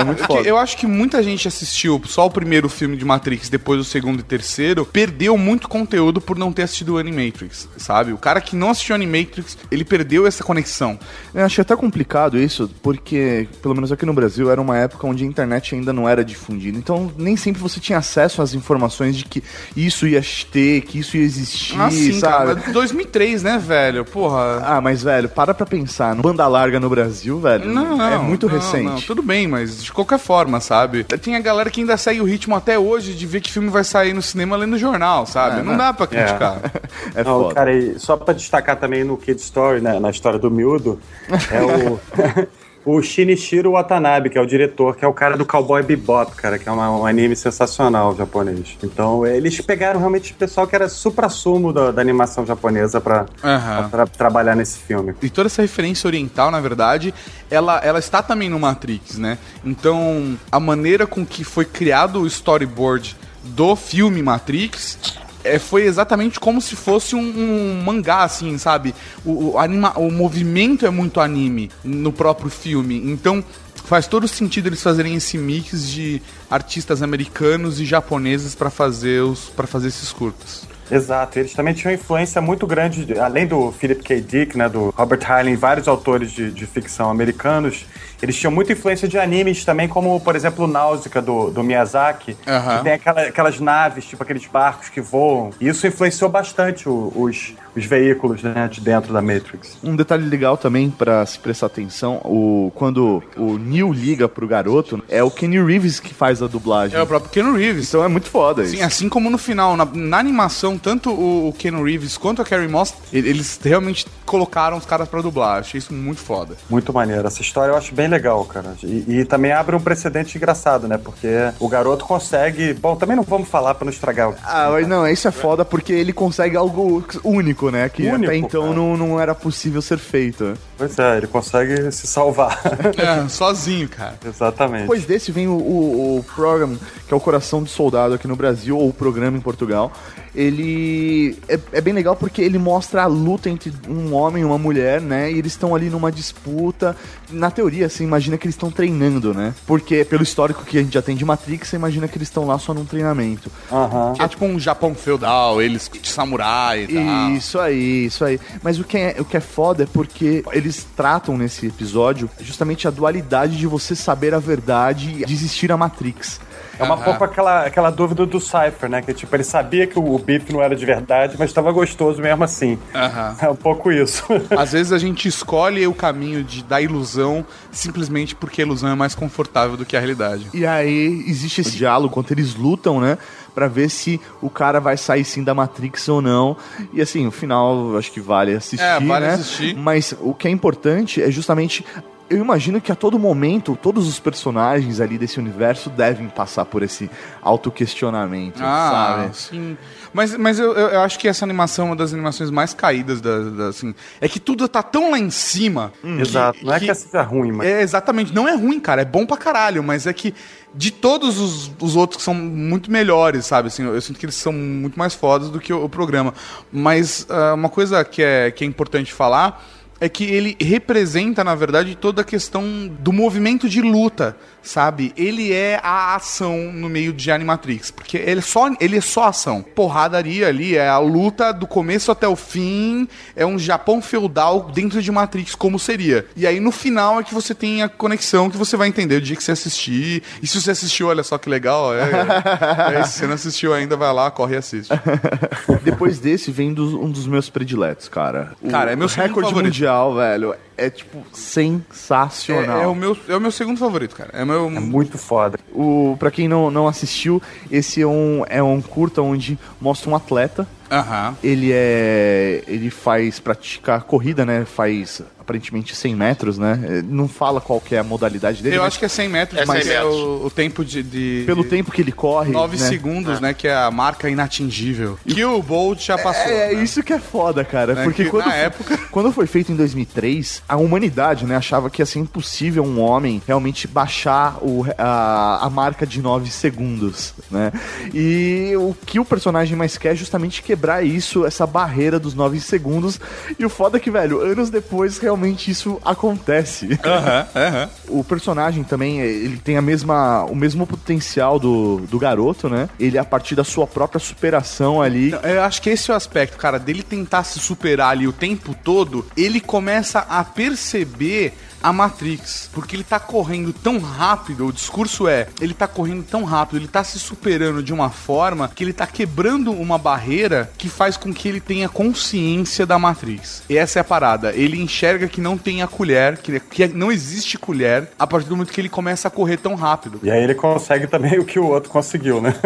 É muito Que foda. Eu acho que muita gente assistiu só o primeiro filme de Matrix, depois o segundo e terceiro, perdeu muito conteúdo por não ter assistido o Animatrix, sabe? O cara que não assistiu Animatrix, ele perdeu essa conexão. Eu achei até complicado isso, porque, pelo menos aqui no Brasil, era uma época onde a internet ainda não era difundida. Então, nem sempre você tinha acesso às informações de que isso ia ter, que isso ia existir, Ah, sim, sabe? cara. mas 2003, né, velho? Porra. Ah, mas, velho, para pra pensar. No banda larga no Brasil, velho, Não, é muito não, recente. não, tudo bem, mas de qualquer forma, sabe? Tem a galera que ainda segue o ritmo até hoje de ver que filme vai sair no cinema lendo jornal, sabe? É, não né? dá pra criticar. <laughs> É Não, foda. cara, e só pra destacar também no Kid Story, né, na história do miúdo, é o... <laughs> o Shinichiro Watanabe, que é o diretor, que é o cara do Cowboy Bebop, cara, que é uma- um anime sensacional japonês. Então, eles pegaram realmente o pessoal que era supra-sumo da, da animação japonesa pra, Aham. pra trabalhar nesse filme. E toda essa referência oriental, na verdade, ela, ela está também no Matrix, né? Então, a maneira com que foi criado o storyboard do filme Matrix é, foi exatamente como se fosse um, um mangá, assim, sabe? O, o, anima, o movimento é muito anime no próprio filme. Então, faz todo sentido eles fazerem esse mix de artistas americanos e japoneses para fazer os para fazer esses curtas. Exato, eles também tinham influência muito grande, de- além do Philip K. Dick, né, do Robert Heinlein, vários autores de, de ficção americanos, eles tinham muita influência de animes também, como, por exemplo, o Náusica, do, do Miyazaki, que tem aquela- aquelas naves, tipo aqueles barcos que voam, e isso influenciou bastante o- os, os veículos né, de dentro da Matrix. Um detalhe legal também pra se prestar atenção, o quando o Neil liga pro garoto, é o Kenny Reeves que faz a dublagem. É o próprio Keanu Reeves. Então é muito foda isso. Sim, assim como no final, na, na animação, tanto o, o Keanu Reeves quanto a Carrie Moss, eles realmente colocaram os caras pra dublar. Achei isso muito foda. Muito maneiro. Essa história eu acho bem legal, cara. E, e também abre um precedente engraçado, né? Porque o garoto consegue. Bom, também não vamos falar pra não estragar o. Ah, mas não, isso é foda porque ele consegue algo único, né? Que Único, até então cara. não, não era possível ser feito. Pois é, ele consegue se salvar. <laughs> É, sozinho, cara. Exatamente. Depois desse vem o, o, o Program, que é o Coração do Soldado aqui no Brasil, ou o programa em Portugal. Ele é, é bem legal porque ele mostra a luta entre um homem e uma mulher, né? E eles estão ali numa disputa. Na teoria, você imagina que eles estão treinando, né? Porque pelo histórico que a gente já tem de Matrix, você imagina que eles estão lá só num treinamento. Que é tipo um Japão feudal, eles de samurai e tal. Isso aí, isso aí. Mas o que, é, o que é foda é porque eles tratam nesse episódio justamente a dualidade de você saber a verdade e desistir a Matrix. É uma pouco aquela, aquela dúvida do Cypher, né? Que tipo, ele sabia que o Biff não era de verdade, mas estava gostoso mesmo assim. É um pouco isso. <laughs> Às vezes a gente escolhe o caminho de, da ilusão simplesmente porque a ilusão é mais confortável do que a realidade. E aí existe esse diálogo enquanto eles lutam, né? Pra ver se o cara vai sair sim da Matrix ou não. E assim, o final acho que vale assistir. É, vale né? assistir. Mas o que é importante é justamente. Eu imagino que a todo momento, todos os personagens ali desse universo devem passar por esse autoquestionamento, Ah, sabe? sim. Mas, mas eu, eu eu acho que essa animação é uma das animações mais caídas da, da, assim. É que tudo tá tão lá em cima. que- Exato. Não é que essa seja ruim, mas. É, exatamente. Não é ruim, cara. É bom pra caralho, mas é que de todos os, os outros que são muito melhores, sabe? Assim, eu sinto que eles são muito mais fodas do que o, o programa. Mas ah, uma coisa que é, que é importante falar é que ele representa, na verdade, toda a questão do movimento de luta, sabe? Ele é a ação no meio de Animatrix, porque ele é só, ele é só ação. Porradaria ali, é a luta do começo até o fim, é um Japão feudal dentro de Matrix, como seria. E aí no final é que você tem a conexão que você vai entender o dia que você assistir. E se você assistiu, olha só que legal, é. é, é, se você não assistiu ainda, vai lá, corre e assiste. Depois desse vem dos- um dos meus prediletos, cara. O- Cara, é meu recorde favorito. mundial, Carvel eh, og É tipo sensacional. É, é o meu, é o meu segundo favorito, cara. É meu. É muito foda. O, pra quem não, não assistiu, esse é um, é um curta onde mostra um atleta. Aham. Ele é. Ele faz praticar corrida, né? Faz aparentemente 100 metros, né? É, Não fala qual que é a modalidade dele. Eu mas acho que é 100 metros, É 100 mas é metros. o, o tempo de. de pelo tempo que ele corre. 9 né? segundos, né? Que é a marca inatingível. Que o Bolt já passou. É, é né? isso que é foda, cara. É porque que quando, na foi- época- quando foi feito em 2003, a humanidade, né, achava que ia ser impossível um homem realmente baixar o, a, a marca de 9 segundos, né? E o que o personagem mais quer é justamente quebrar isso, essa barreira dos 9 segundos. E o foda é que, velho, anos depois realmente isso acontece. Aham, aham. O personagem também, ele tem a mesma, o mesmo potencial do, do garoto, né? Ele, a partir da sua própria superação ali, Eu acho que esse é o aspecto, cara, dele tentar se superar ali o tempo todo, ele começa a perceber a Matrix, porque ele tá correndo tão rápido, o discurso é, ele tá correndo tão rápido, ele tá se superando de uma forma que ele tá quebrando uma barreira que faz com que ele tenha consciência da Matrix. E essa é a parada, ele enxerga que não tem a colher, que, que não existe colher, a partir do momento que ele começa a correr tão rápido. E aí ele consegue também <laughs> o que o outro conseguiu, né? <laughs>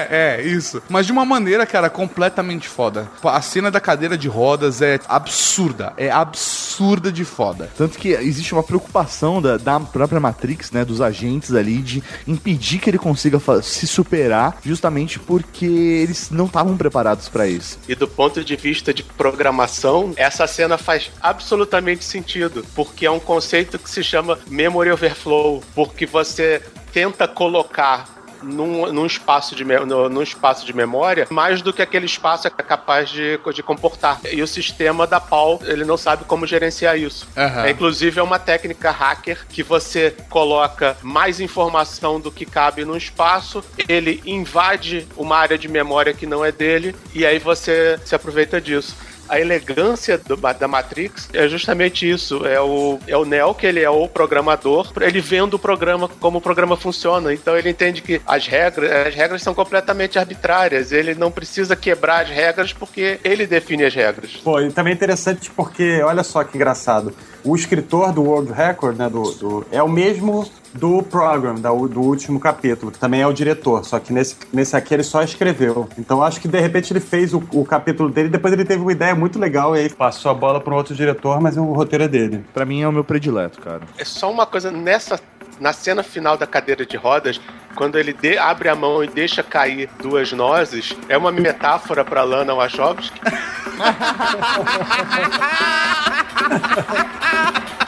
É, é, isso. Mas de uma maneira, cara, completamente foda. A cena da cadeira de rodas é absurda. É absurda. absurda de foda. Tanto que existe uma preocupação da, da própria Matrix, né, dos agentes ali, de impedir que ele consiga se superar, justamente porque eles não estavam preparados pra isso. E do ponto de vista de programação, essa cena faz absolutamente sentido, porque é um conceito que se chama memory overflow, porque você tenta colocar num, num espaço de, no- num espaço de memória mais do que aquele espaço é capaz de, de comportar. E o sistema da PAL, ele não sabe como gerenciar isso. Aham. É, inclusive, é uma técnica hacker que você coloca mais informação do que cabe no espaço, ele invade uma área de memória que não é dele, e aí você se aproveita disso. A elegância do- da Matrix é justamente isso. É o, é o Neo, que ele é o programador, ele vendo o programa, como o programa funciona. Então ele entende que as regras, as regras são completamente arbitrárias. Ele não precisa quebrar as regras porque ele define as regras. Pô, e também é interessante porque, olha só que engraçado. O escritor do World Record, né, do, do- é o mesmo do Program, da- do último capítulo, que também é o diretor, só que nesse, nesse aqui ele só escreveu. Então acho que de repente ele fez o, o capítulo dele, depois ele teve uma ideia muito legal e aí passou a bola para um outro diretor, mas o roteiro é dele. Pra mim é o meu predileto, cara. É só uma coisa nessa na cena final da cadeira de rodas, quando ele de- abre a mão e deixa cair duas nozes, é uma metáfora para Lana Wachowski. <laughs>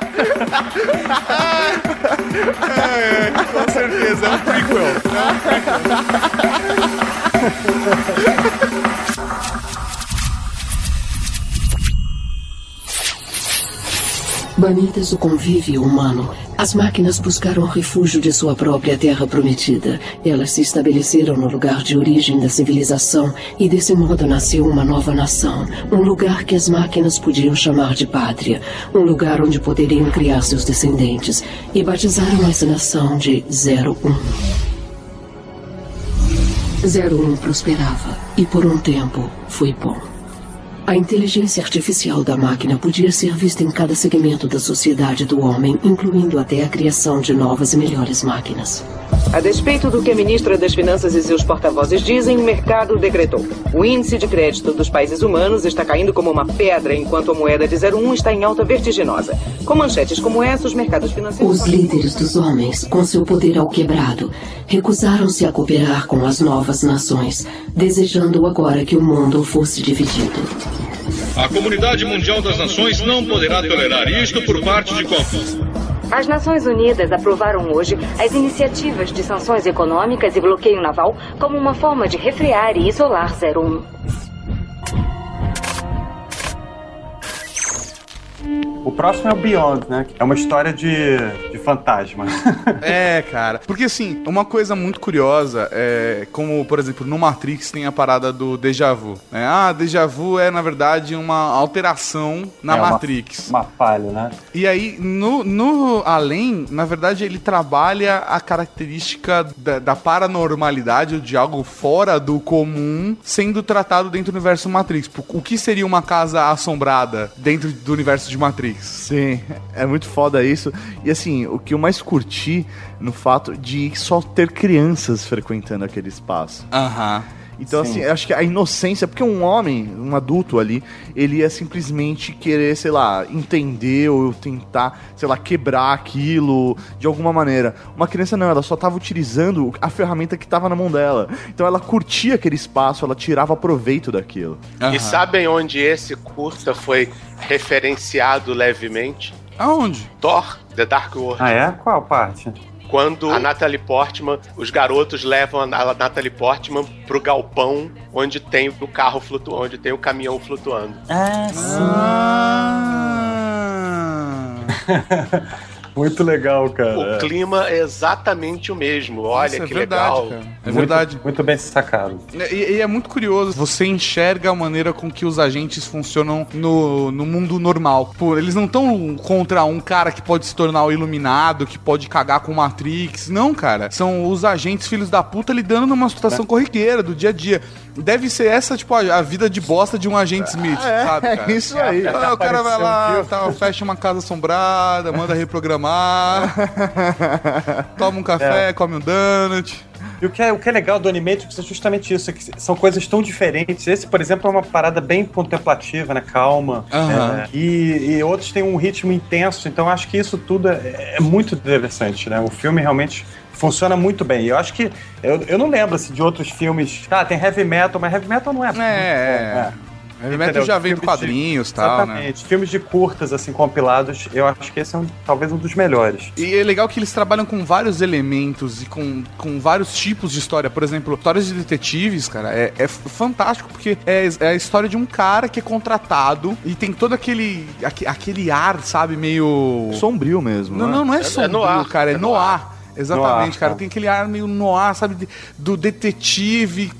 É, com certeza, é um prequel. Banidas do convívio humano, as máquinas buscaram refúgio de sua própria terra prometida. Elas se estabeleceram no lugar de origem da civilização e desse modo nasceu uma nova nação. Um lugar que as máquinas podiam chamar de pátria. Um lugar onde poderiam criar seus descendentes. E batizaram essa nação de 01. 01 prosperava e por um tempo foi bom. A inteligência artificial da máquina podia ser vista em cada segmento da sociedade do homem, incluindo até a criação de novas e melhores máquinas. A despeito do que a ministra das Finanças e seus porta-vozes dizem, o mercado decretou. O índice de crédito dos países humanos está caindo como uma pedra, enquanto a moeda de 01 está em alta vertiginosa. Com manchetes como essa, os mercados financeiros. Os líderes dos homens, com seu poder ao quebrado, recusaram-se a cooperar com as novas nações, desejando agora que o mundo fosse dividido. A comunidade mundial das nações não poderá tolerar isto por parte de qualquer. As Nações Unidas aprovaram hoje as iniciativas de sanções econômicas e bloqueio naval como uma forma de refrear e isolar 01. O próximo é o Beyond, né? É uma história de, de fantasma. <laughs> É, cara. Porque assim, uma coisa muito curiosa é como, por exemplo, no Matrix tem a parada do déjà vu. Né? Ah, déjà vu é, na verdade, uma alteração na É uma- Matrix. Uma falha, né? E aí, no, no Além, na verdade, ele trabalha a característica da, da paranormalidade, ou de algo fora do comum, sendo tratado dentro do universo Matrix. O que seria uma casa assombrada dentro do universo de Matrix? Sim, é muito foda isso. E assim, o que eu mais curti no fato de só ter crianças frequentando aquele espaço. Aham. Então, Sim. assim, eu acho que a inocência, porque um homem, um adulto ali, ele ia simplesmente querer, sei lá, entender ou tentar, sei lá, quebrar aquilo de alguma maneira. Uma criança não, ela só tava utilizando a ferramenta que tava na mão dela. Então ela curtia aquele espaço, ela tirava proveito daquilo. E sabem onde esse curta foi referenciado levemente? Aonde? Thor, The Dark World. Ah, é? Qual parte? Quando a Natalie Portman, os garotos levam a Natalie Portman pro galpão onde tem o carro flutuando, onde tem o caminhão flutuando. Ah, Ah. <laughs> Muito legal, cara. O clima é exatamente o mesmo. Olha Isso é que verdade, legal. cara. É Muito- verdade. Muito bem sacado. E, e é muito curioso, você enxerga a maneira com que os agentes funcionam no, no mundo normal. Pô, eles não estão contra um cara que pode se tornar o iluminado, que pode cagar com Matrix. Não, cara. São os agentes filhos da puta lidando numa situação corriqueira, do dia a dia. Deve ser essa, tipo, a, a vida de bosta de um agente Smith, é, sabe, cara? é isso aí. Ah, o cara vai lá, tá, fecha uma casa assombrada, manda reprogramar, <laughs> toma um É. café, come um donut. E o que, é, o que é legal do Animatrix é justamente isso, é que são coisas tão diferentes. Esse, por exemplo, é uma parada bem contemplativa, né? Calma. É, e, e outros têm um ritmo intenso, então acho que isso tudo é, é muito interessante, né? O filme realmente funciona muito bem. Eu acho que. Eu, eu não lembro assim, de outros filmes. Ah, tem heavy metal, mas heavy metal não é. É, é. Heavy metal já vem de- quadrinhos e tal, né? Exatamente. Filmes de curtas, assim, compilados, eu acho que esse é um, talvez um dos melhores. E é legal que eles trabalham com vários elementos e com, com vários tipos de história. Por exemplo, histórias de detetives, cara, é, é fantástico porque é, é a história de um cara que é contratado e tem todo aquele, aque- aquele ar, sabe, meio. Sombrio mesmo. Não, né? não, não é, É- é sombrio, noir, cara, é, é noir. Exatamente, Noir, cara. tá. Tem aquele ar meio noir, sabe, do detetive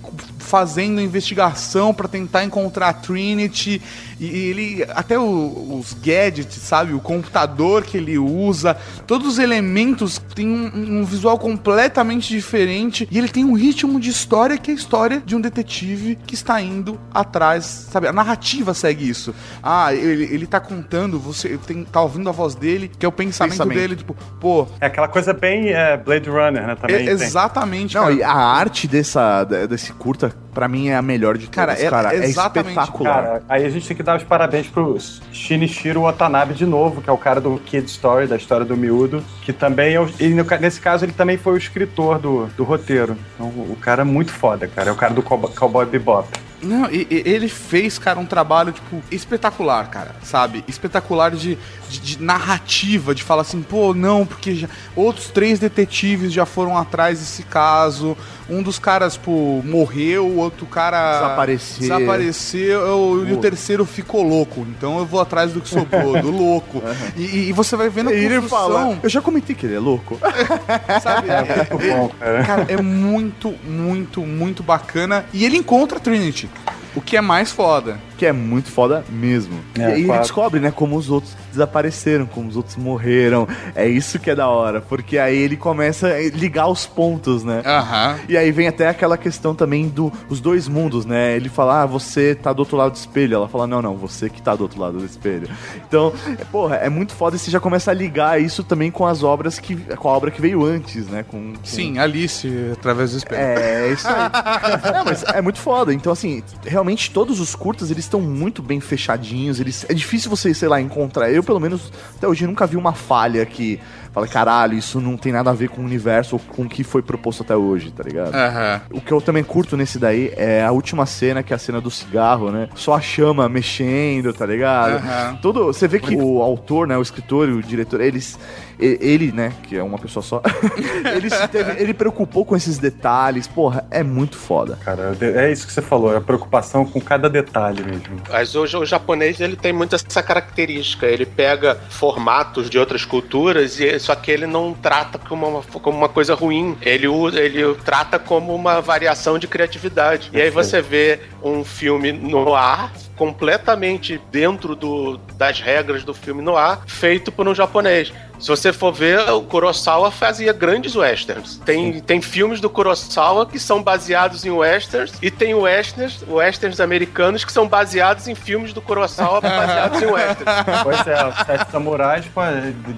fazendo investigação pra tentar encontrar a Trinity. E ele, até o- os gadgets, sabe, o computador que ele usa, todos os elementos têm um, um visual completamente diferente. E ele tem um ritmo de história que é a história de um detetive que está indo atrás, sabe? A narrativa segue isso. Ah, ele, ele tá contando, você tem, tá ouvindo a voz dele, que é o pensamento, Pensamento. dele, tipo, pô. É aquela coisa bem é, Blade Runner, né? Também é- exatamente, Não, cara. e a arte dessa, de- desse curta, pra mim, é a melhor de Cara, todas, é- cara. É, exatamente, espetacular. Cara, aí a gente tem que dar os parabéns pro Shinichiro Watanabe de novo, que é o cara do Kid Story, da história do miúdo, que também, é o- e nesse caso, ele também foi o escritor do, do roteiro. Então, o cara é muito foda, cara. É o cara do Cowboy, Cowboy Bebop. Não, e- e- ele fez, cara, um trabalho, tipo, espetacular, cara, sabe? Espetacular de, de, de narrativa, de falar assim, pô, não, porque já- outros três detetives já foram atrás desse caso. Um dos caras, pô, morreu, o outro cara Desapareceu. desapareceu e o terceiro ficou louco. Então eu vou atrás do que sobrou, do louco. <laughs> E, e- e você vai vendo a E ele fala, eu já comentei que ele é louco. <laughs> sabe? É, Muito bom, cara. Cara, é muito, muito, muito bacana. E ele encontra a Trinity. O que é mais foda. que é muito foda mesmo. É, e aí ele descobre, né, como os outros desapareceram, como os outros morreram. É isso que é da hora, porque aí ele começa a ligar os pontos, né? Aham. E aí vem até aquela questão também do os dois mundos, né? Ele fala, ah, você tá do outro lado do espelho. Ela fala, não, não, você que tá do outro lado do espelho. Então, é, porra, é muito foda e você já começa a ligar isso também com as obras que. com a obra que veio antes, né? Com, com- Sim, Alice, através do espelho. É, isso aí. <laughs> Não, mas é muito foda. Então, assim, realmente todos os curtas, eles estão muito bem fechadinhos. Eles, é difícil você, sei lá, encontrar. Eu, pelo menos, até hoje nunca vi uma falha que fala, caralho, isso não tem nada a ver com o universo ou com o que foi proposto até hoje, tá ligado? Aham. O que eu também curto nesse daí é a última cena, que é a cena do cigarro, né? Só a chama mexendo, tá ligado? Aham. Todo, você vê que o autor, né, o escritor e o diretor, eles ele, né, que é uma pessoa só, <laughs> ele, se teve- ele preocupou com esses detalhes. Porra, é muito foda. Cara, é isso que você falou, é a preocupação com cada detalhe mesmo. Mas hoje o japonês ele tem muito essa característica. Ele pega formatos de outras culturas e só que ele não trata como uma, como uma coisa ruim. Ele usa, ele trata como uma variação de criatividade. E aí você vê um filme no ar completamente dentro do, das regras do filme no ar, feito por um japonês. Se você for ver, o Kurosawa fazia grandes westerns. Tem, tem filmes do Kurosawa que são baseados em westerns e tem westerns, westerns americanos que são baseados em filmes do Kurosawa <laughs> baseados em westerns. Pois é, os Sete Samurais pô,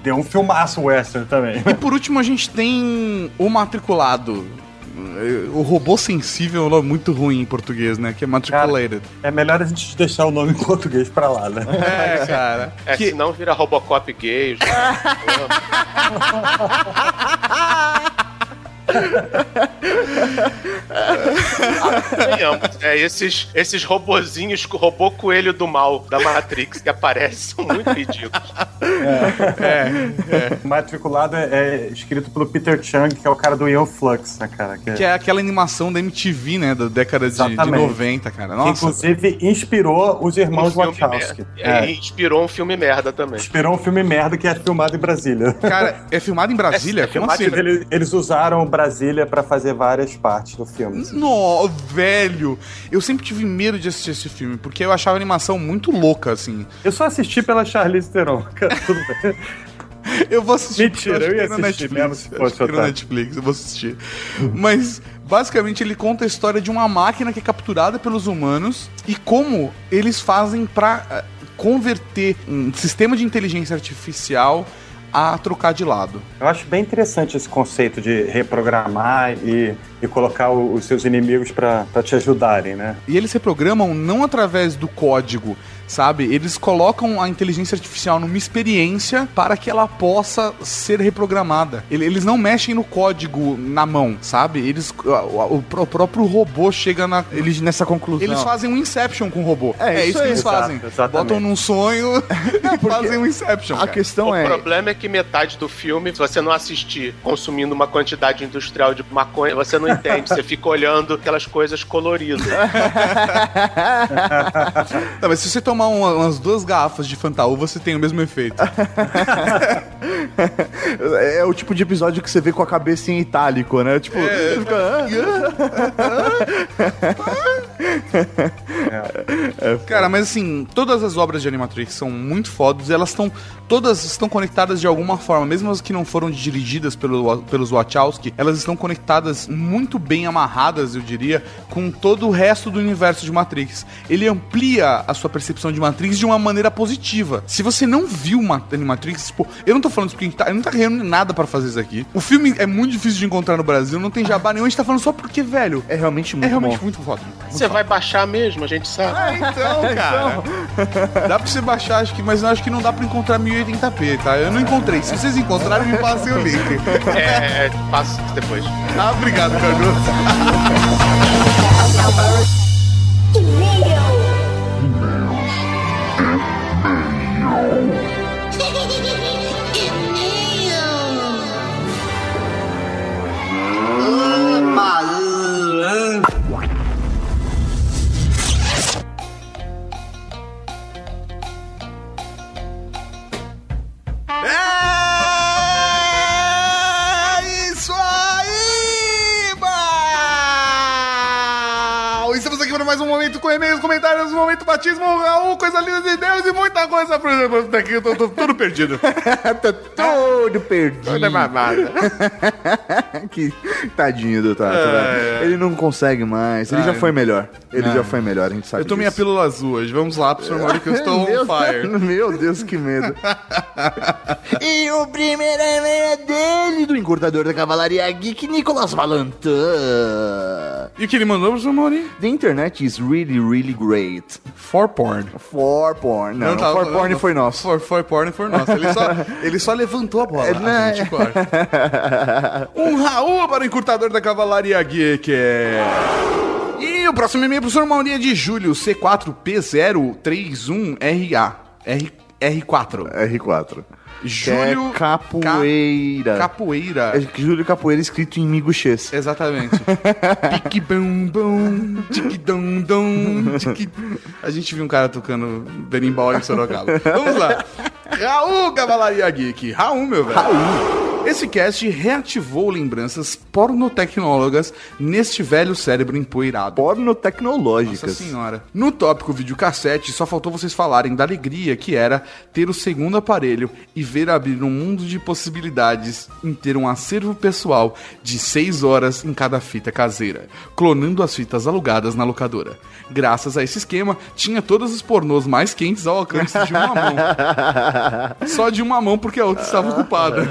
deu um filmaço western também. E por último, a gente tem o matriculado. O robô sensível é um nome muito ruim em português, né? Que é matriculated. É melhor a gente deixar o nome em português pra lá, né? É, cara. É, Que- senão vira Robocop gay. Venhamos, <laughs> é, esses, esses robozinhos, robô coelho do mal da Matrix que aparecem são muito ridículos. Matriculado é, é escrito pelo Peter Chung, que é o cara do Ian Flux, né, cara? Que, Que é aquela animação da MTV, né? Da década de, de Exatamente. 90, cara. que, Nossa. inclusive inspirou os irmãos Um Wachowski. É, E inspirou um filme merda também. inspirou um filme merda que é filmado em Brasília. Cara, é filmado em Brasília? É, Como filmado assim? Eles, eles usaram Brasília pra fazer várias partes do filme. No, velho. Eu sempre tive medo de assistir esse filme, porque eu achava a animação muito louca, assim. Eu só assisti pela Charlize Theron. <laughs> cara, tudo bem. Eu vou assistir. Mentira, eu ia no assistir Netflix. mesmo se fosse otário. Netflix, eu vou assistir. Mas, basicamente, ele conta a história de uma máquina que é capturada pelos humanos e como eles fazem pra eh, converter um sistema de inteligência artificial a trocar de lado. Eu acho bem interessante esse conceito de reprogramar e, e colocar o- os seus inimigos pra pra te ajudarem, né? E eles reprogramam não através do código, sabe? Eles colocam a inteligência artificial numa experiência para que ela possa ser reprogramada. Ele- Eles não mexem no código na mão, sabe? Eles o, o- o próprio robô chega na Eles nessa conclusão. eles fazem um Inception com o robô. É, É, isso isso que eles Exato, fazem. exatamente. Botam num sonho <laughs> e fazem um Inception. A cara. questão o é. problema é que metade do filme, se você não assistir consumindo uma quantidade industrial de maconha, você não entende. Você fica olhando aquelas coisas coloridas. <laughs> Tá, mas se você tomar uma- umas duas garrafas de Fantaú, você tem o mesmo efeito. É o tipo de episódio que você vê com a cabeça em itálico, né? Tipo, você fica. "Ah". <laughs> Cara, mas assim, todas as obras de Animatrix são muito fodas, elas estão todas estão conectadas de alguma forma, mesmo as que não foram dirigidas pelo, pelos Wachowski, elas estão conectadas muito bem amarradas, eu diria, com todo o resto do universo de Matrix. Ele amplia a sua percepção de Matrix de uma maneira positiva. Se você não viu Animatrix, tipo, eu não tô falando isso porque a gente tá, eu não tá ganhando nada pra fazer isso aqui. O filme é muito difícil de encontrar no Brasil, não tem jabá nenhum, a gente tá falando só porque, velho, É realmente muito é realmente bom. muito foda. Você vai baixar mesmo, a gente sabe. <laughs> Então, cara. Dá pra você baixar, acho que, mas eu acho que não dá pra encontrar 1080p, tá? Eu não encontrei. Se vocês encontrarem, me passem o link. <laughs> É, é, passo depois. Ah, obrigado, Carlos. <laughs> É mais um momento com e-mails, comentários, um momento batismo, Raul, coisa linda de Deus e muita coisa. Por exemplo, daqui eu tô, tô tudo perdido. <laughs> tá todo perdido. Toda mamada. <laughs> que tadinho do Tato, É, é. Ele não consegue mais. Ele Ah, já foi melhor. Ele já foi melhor, a gente sabe Eu tomei a pílula azul hoje. Vamos lá, professor Mauro, que eu estou <laughs> on fire. Meu Deus, que medo. e o primeiro e-mail é dele, do encurtador da Cavalaria Geek, Nicolas Valentin. E o que ele mandou, professor Mauri? The internet is really, really great. For porn. For porn. Não, não, tá, for não, porn não, foi nosso. For, for porn foi nosso. Ele só, <laughs> ele só levantou a bola. É, né? a gente corta. <laughs> Um Raul para o encurtador da Cavalaria Geek. E o próximo e-mail é professor Maurinha de Julho, C4P031RA. R, R4. R4. Júlio é capoeira. Capoeira. É Júlio Capoeira escrito em miguxês. Exatamente. <laughs> Pique bum bum, tique dum dum, tique... A gente viu um cara tocando berimbau em Sorocaba. Vamos lá. Raul Cavalaria Geek. Raul, meu velho. Raul. Esse cast reativou lembranças pornotecnólogas neste velho cérebro empoeirado. Pornotecnológicas. Nossa senhora. No tópico videocassete, só faltou vocês falarem da alegria que era ter o segundo aparelho e ver abrir um mundo de possibilidades em ter um acervo pessoal de 6 horas em cada fita caseira, clonando as fitas alugadas na locadora. Graças a esse esquema, tinha todos os pornôs mais quentes ao alcance de uma mão. <laughs> Só de uma mão porque a outra estava ocupada.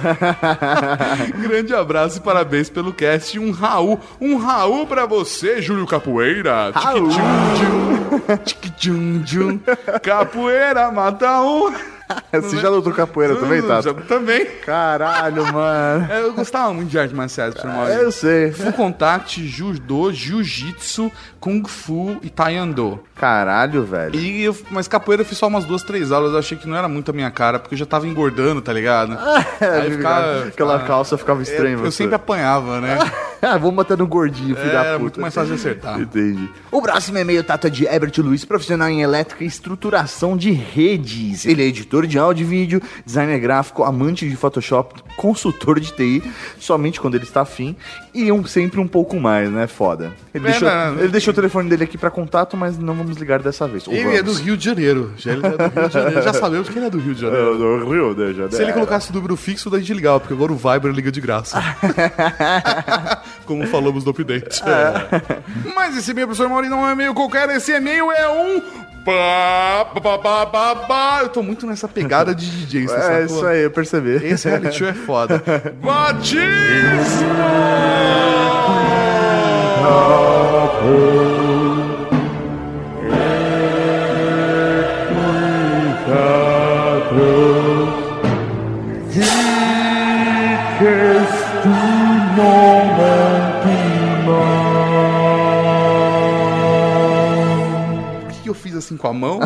<laughs> Grande abraço e parabéns pelo cast. Um Raul, um Raul pra você, Júlio Capoeira. Raul. Tchiquitchum-tchum, tchiquitchum-tchum. Capoeira mata um. <laughs> Você já lutou capoeira também, Tato? Já- Também. Caralho, <laughs> mano. É, Eu gostava muito de artes marciais, professor Maurício. Eu sei. Full Contact, Judô, Jiu-Jitsu, Kung Fu e Taekwondo. Caralho, velho. E eu, mas capoeira eu fiz só umas duas, três aulas. Eu achei que não era muito a minha cara, porque eu já tava engordando, tá ligado? <laughs> Aí ficava- Aquela ficava- calça ficava estranha. Eu, eu sempre apanhava, né? Ah, vamos bater no gordinho, filho É, da era puta. muito mais fácil de acertar. Entendi. O próximo e-mail trata de Herbert Luiz, profissional em elétrica e estruturação de redes. Ele é editor de áudio e vídeo, designer gráfico, amante de Photoshop, consultor de TI, somente quando ele está afim, e um, sempre um pouco mais, né? Foda. Ele, É, deixou, não, não. ele deixou o telefone dele aqui pra contato, mas não vamos ligar dessa vez. Ou Ele é do. Rio de Janeiro. Já, ele é do Rio de Janeiro. Já sabemos que ele é do Rio de É, Janeiro. do Rio de Janeiro. Se ele colocasse o número fixo, daí a gente ligava, porque agora o Viber liga de graça. <laughs> Como falamos no update. Mas esse e-mail, professor Mauri, não é e-mail qualquer, esse e-mail é um Ba, ba, ba, ba. Eu tô muito nessa pegada de DJ, você <laughs> É isso aí, eu percebi. Esse reality show é foda. <laughs> Batismo! Fiz assim com a mão?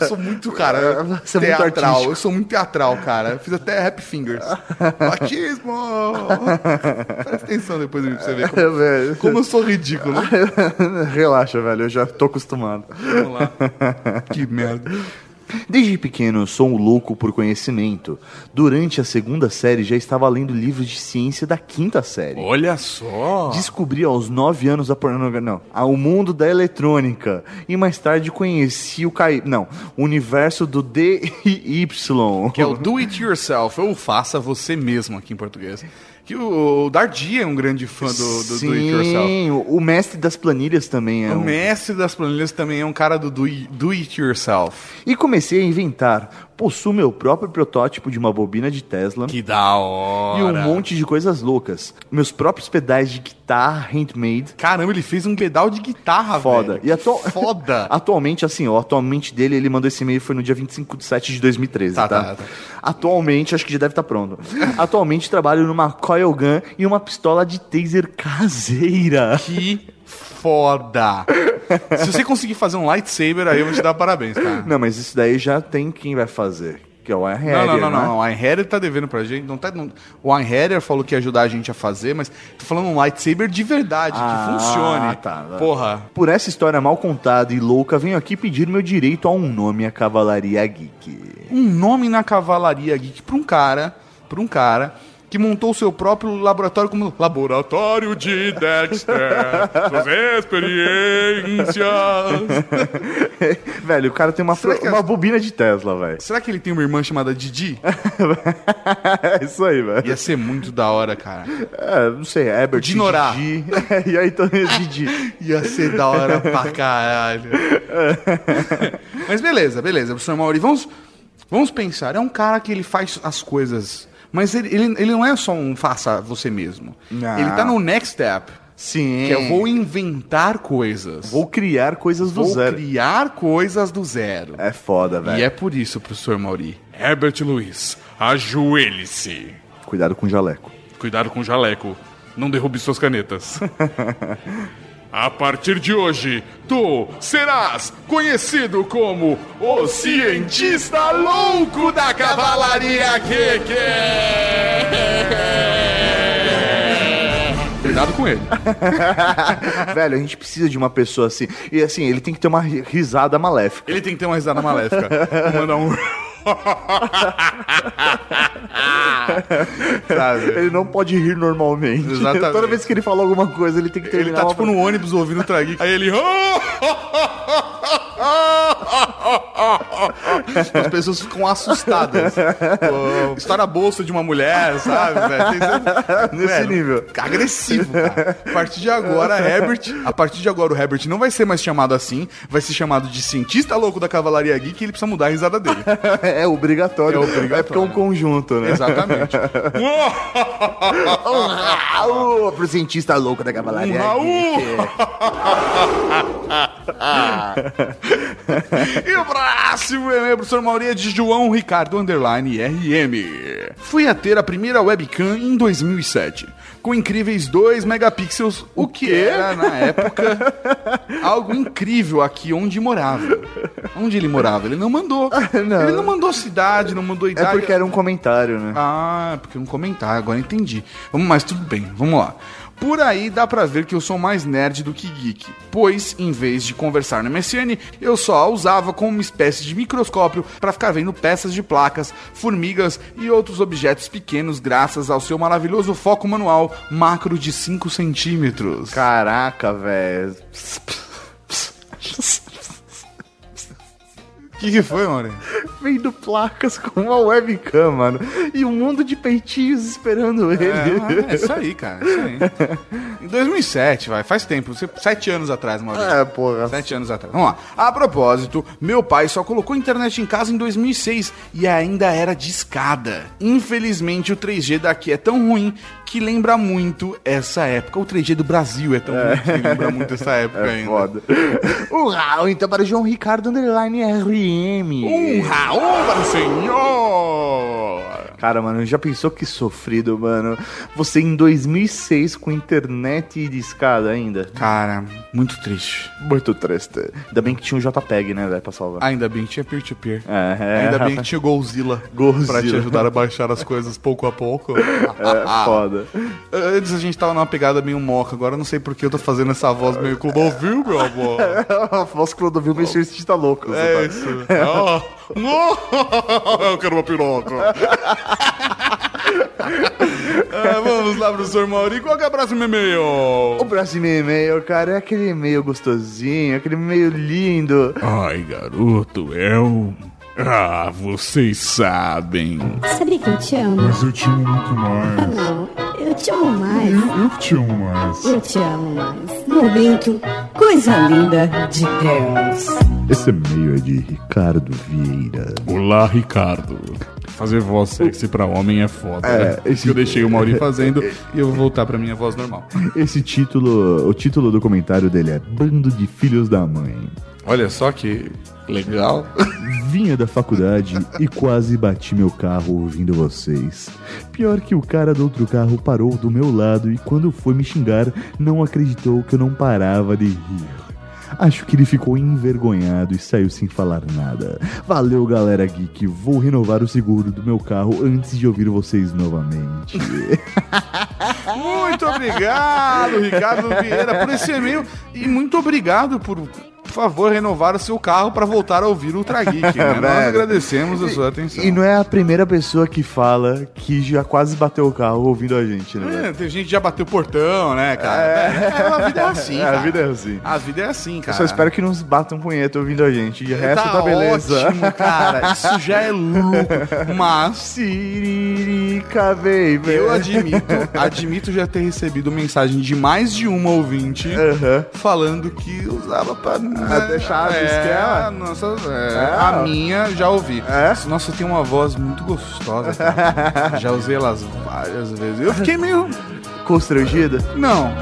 Eu sou muito, cara, <laughs> Você é muito teatral. eu sou muito teatral, cara. Eu fiz até Happy Fingers. <laughs> Batismo! Presta atenção depois pra você ver como, como eu sou ridículo. <laughs> Relaxa, velho, eu já tô acostumado. Vamos lá. Que merda. Desde pequeno eu sou um louco por conhecimento. Durante a segunda série já estava lendo livros de ciência da quinta série. Olha só. Descobri aos 9 anos a pornografia. Não, ao mundo da eletrônica. E mais tarde conheci o Cai. Não, o universo do DIY. Que é o do it yourself, ou faça você mesmo aqui em português. Que o, o Dardi é um grande fã do, do, do it yourself. Sim, o o mestre das planilhas também é O um. mestre das planilhas também é um cara do do, do it yourself. E comecei a inventar. Possuo meu próprio protótipo de uma bobina de Tesla. Que da hora. E um monte de coisas loucas. Meus próprios pedais de guitarra handmade. Caramba, ele fez um pedal de guitarra, Foda. velho. E atu... Foda. <laughs> Atualmente, assim, ó, atualmente dele, ele mandou esse e-mail foi no dia 25 de 7 de 2013, tá? Tá, tá, tá. Atualmente, acho que já deve estar pronto. Atualmente trabalho numa coil gun e uma pistola de taser caseira. Que foda. Se você conseguir fazer um lightsaber, aí eu vou te dar parabéns, cara. Não, mas isso daí já tem quem vai fazer. Que é o Iron Não, não, não, né? não. O Einherjar tá devendo pra gente. Não tá, não, o Einherjar falou que ia ajudar a gente a fazer, mas tô falando um lightsaber de verdade, Ah, que funcione. tá, tá. Porra. Por essa história mal contada e louca, venho aqui pedir meu direito a um nome à Cavalaria Geek. Um nome na Cavalaria Geek pra um cara, pra um cara que montou o seu próprio laboratório como Laboratório de Dexter. Suas experiências. <laughs> velho, o cara tem uma, que uma é- bobina de Tesla, velho. Será que ele tem uma irmã chamada Didi? <laughs> É isso aí, velho. Ia ser muito da hora, cara. É, não sei, Herbert, Dinorá. Didi. <laughs> e aí, então, Didi. Ia ser da hora pra caralho. Mas beleza, beleza, professor Mauri. Vamos, vamos pensar. É um cara que ele faz as coisas. Mas ele, ele, ele não é só um faça você mesmo. Não. Ele tá no next step. Sim. Que eu vou inventar coisas. Vou criar coisas do Vou zero. criar coisas do zero. É foda, velho. E é por isso, professor Mauri. Herbert Luiz, ajoelhe-se. Cuidado com o jaleco. Cuidado com o jaleco. Não derrube suas canetas. <laughs> A partir de hoje, tu serás conhecido como o cientista louco da cavalaria Geek. Cuidado com ele. <laughs> velho, a gente precisa de uma pessoa assim. E assim, ele tem que ter uma ri- risada maléfica. Ele tem que ter uma risada maléfica. Vou mandar um. <laughs> Sabe? Ele não pode rir normalmente. Exatamente. Toda vez que ele fala alguma coisa, ele tem que Ele terminar tá uma tipo no ônibus ouvindo o Trageek. Aí ele. <laughs> As pessoas ficam assustadas. Pô, História bolsa de uma mulher, sabe, velho? <laughs> Nesse Velho, nível. Agressivo, cara. A partir de agora, Herbert. A partir de agora, o Herbert não vai ser mais chamado assim, vai ser chamado de cientista louco da Cavalaria Geek e ele precisa mudar a risada dele. <laughs> É obrigatório. É obrigatório. É porque é um conjunto, né? Exatamente. Pro cientista louco da cavalaria. Um Raul! <laughs> e o próximo e-mail, professor Mauri, é de João Ricardo Underline RM. Fui a ter a primeira webcam em 2007, com incríveis 2 megapixels, o que era, na época, <laughs> algo incrível aqui onde morava. Onde ele morava? Ele não mandou. Ele não mandou cidade, não mandou É idade. porque era um comentário, né? Ah, porque um comentário, agora entendi. Vamos, mas tudo bem, vamos lá. Por aí dá pra ver que eu sou mais nerd do que geek, pois em vez de conversar no MSN, eu só a usava como uma espécie de microscópio pra ficar vendo peças de placas, formigas e outros objetos pequenos graças ao seu maravilhoso foco manual macro de 5 centímetros. Caraca, velho. <laughs> O que, que foi, Mauri? <laughs> Vendo placas com uma webcam, mano. E um mundo de peitinhos esperando ele. É, é isso aí, cara. Isso aí. Em 2007, vai, faz tempo, sete anos atrás, Maurício. É, porra. Sete anos atrás. Vamos lá. A propósito, meu pai só colocou internet em casa em 2006 e ainda era de escada. Infelizmente, o 3G daqui é tão ruim que lembra muito essa época. O 3G do Brasil é tão ruim que lembra muito essa <laughs> época É ainda. foda. Um Raul, então, para João Ricardo Underline RM. Um Raul para o senhor! Cara, mano, já pensou que sofrido, mano? Você em 2006 com internet de escada ainda? Cara, muito triste. Muito triste. Ainda bem que tinha um JPEG, né, velho, pra salvar. Ainda bem que tinha peer-to-peer. É, é. Ainda bem que tinha Golzilla, Golzilla. pra te ajudar a baixar as coisas pouco a pouco. <laughs> É, foda. Antes a gente tava numa pegada meio moca, agora eu não sei porque eu tô fazendo essa voz meio Clodovil, meu amor. <laughs> A voz Clodovil meio cientista tá louco. É tá- isso. Não, <laughs> eu quero uma piroca. Ah, <laughs> vamos lá, professor Mauri. Qual que é o próximo e-mail? O próximo e-mail, cara, é aquele e-mail gostosinho, aquele e-mail lindo. Ai, garoto, é o... Ah, vocês sabem. Sabia que eu te amo? Mas eu te amo muito Ah, mais. não. Eu te amo mais. Eu, eu te amo mais. Eu te amo mais. Momento, coisa linda de Deus. Esse e-mail é de Ricardo Vieira. Olá, Ricardo. Fazer voz sexy pra homem é foda. É, né? esse- Eu deixei o Mauri fazendo <laughs> e eu vou voltar pra minha voz normal. Esse título, o título do comentário dele é Bando de Filhos da Mãe. Olha só que legal. Vinha da faculdade e quase bati meu carro ouvindo vocês. Pior que o cara do outro carro parou do meu lado e quando foi me xingar, não acreditou que eu não parava de rir. Acho que ele ficou envergonhado e saiu sem falar nada. Valeu, galera geek. Vou renovar o seguro do meu carro antes de ouvir vocês novamente. <laughs> Muito obrigado, Ricardo Vieira, por esse e-mail. E muito obrigado por, por favor, renovar o seu carro pra voltar a ouvir o Ultra Geek. <laughs> Né? Nós agradecemos a sua atenção. E não é a primeira pessoa que fala que já quase bateu o carro ouvindo a gente, né? É, tem gente que já bateu o portão, né, cara? É, a vida é assim, <laughs> É, cara. a vida é assim. A vida é assim, Eu cara. só espero que não batam punheta ouvindo a gente. De resto, tá, beleza. ótimo, cara. <laughs> Isso já é louco. Mas Siririca, baby. eu admito, admito já ter recebido mensagem de mais de uma ouvinte Aham. falando que usava pra Ah, deixar a é, esquema? nossa, é, É. a minha já ouvi. É? Nossa, tem uma voz muito gostosa. cara. <laughs> já usei elas várias vezes. Eu fiquei meio Constrangida? não,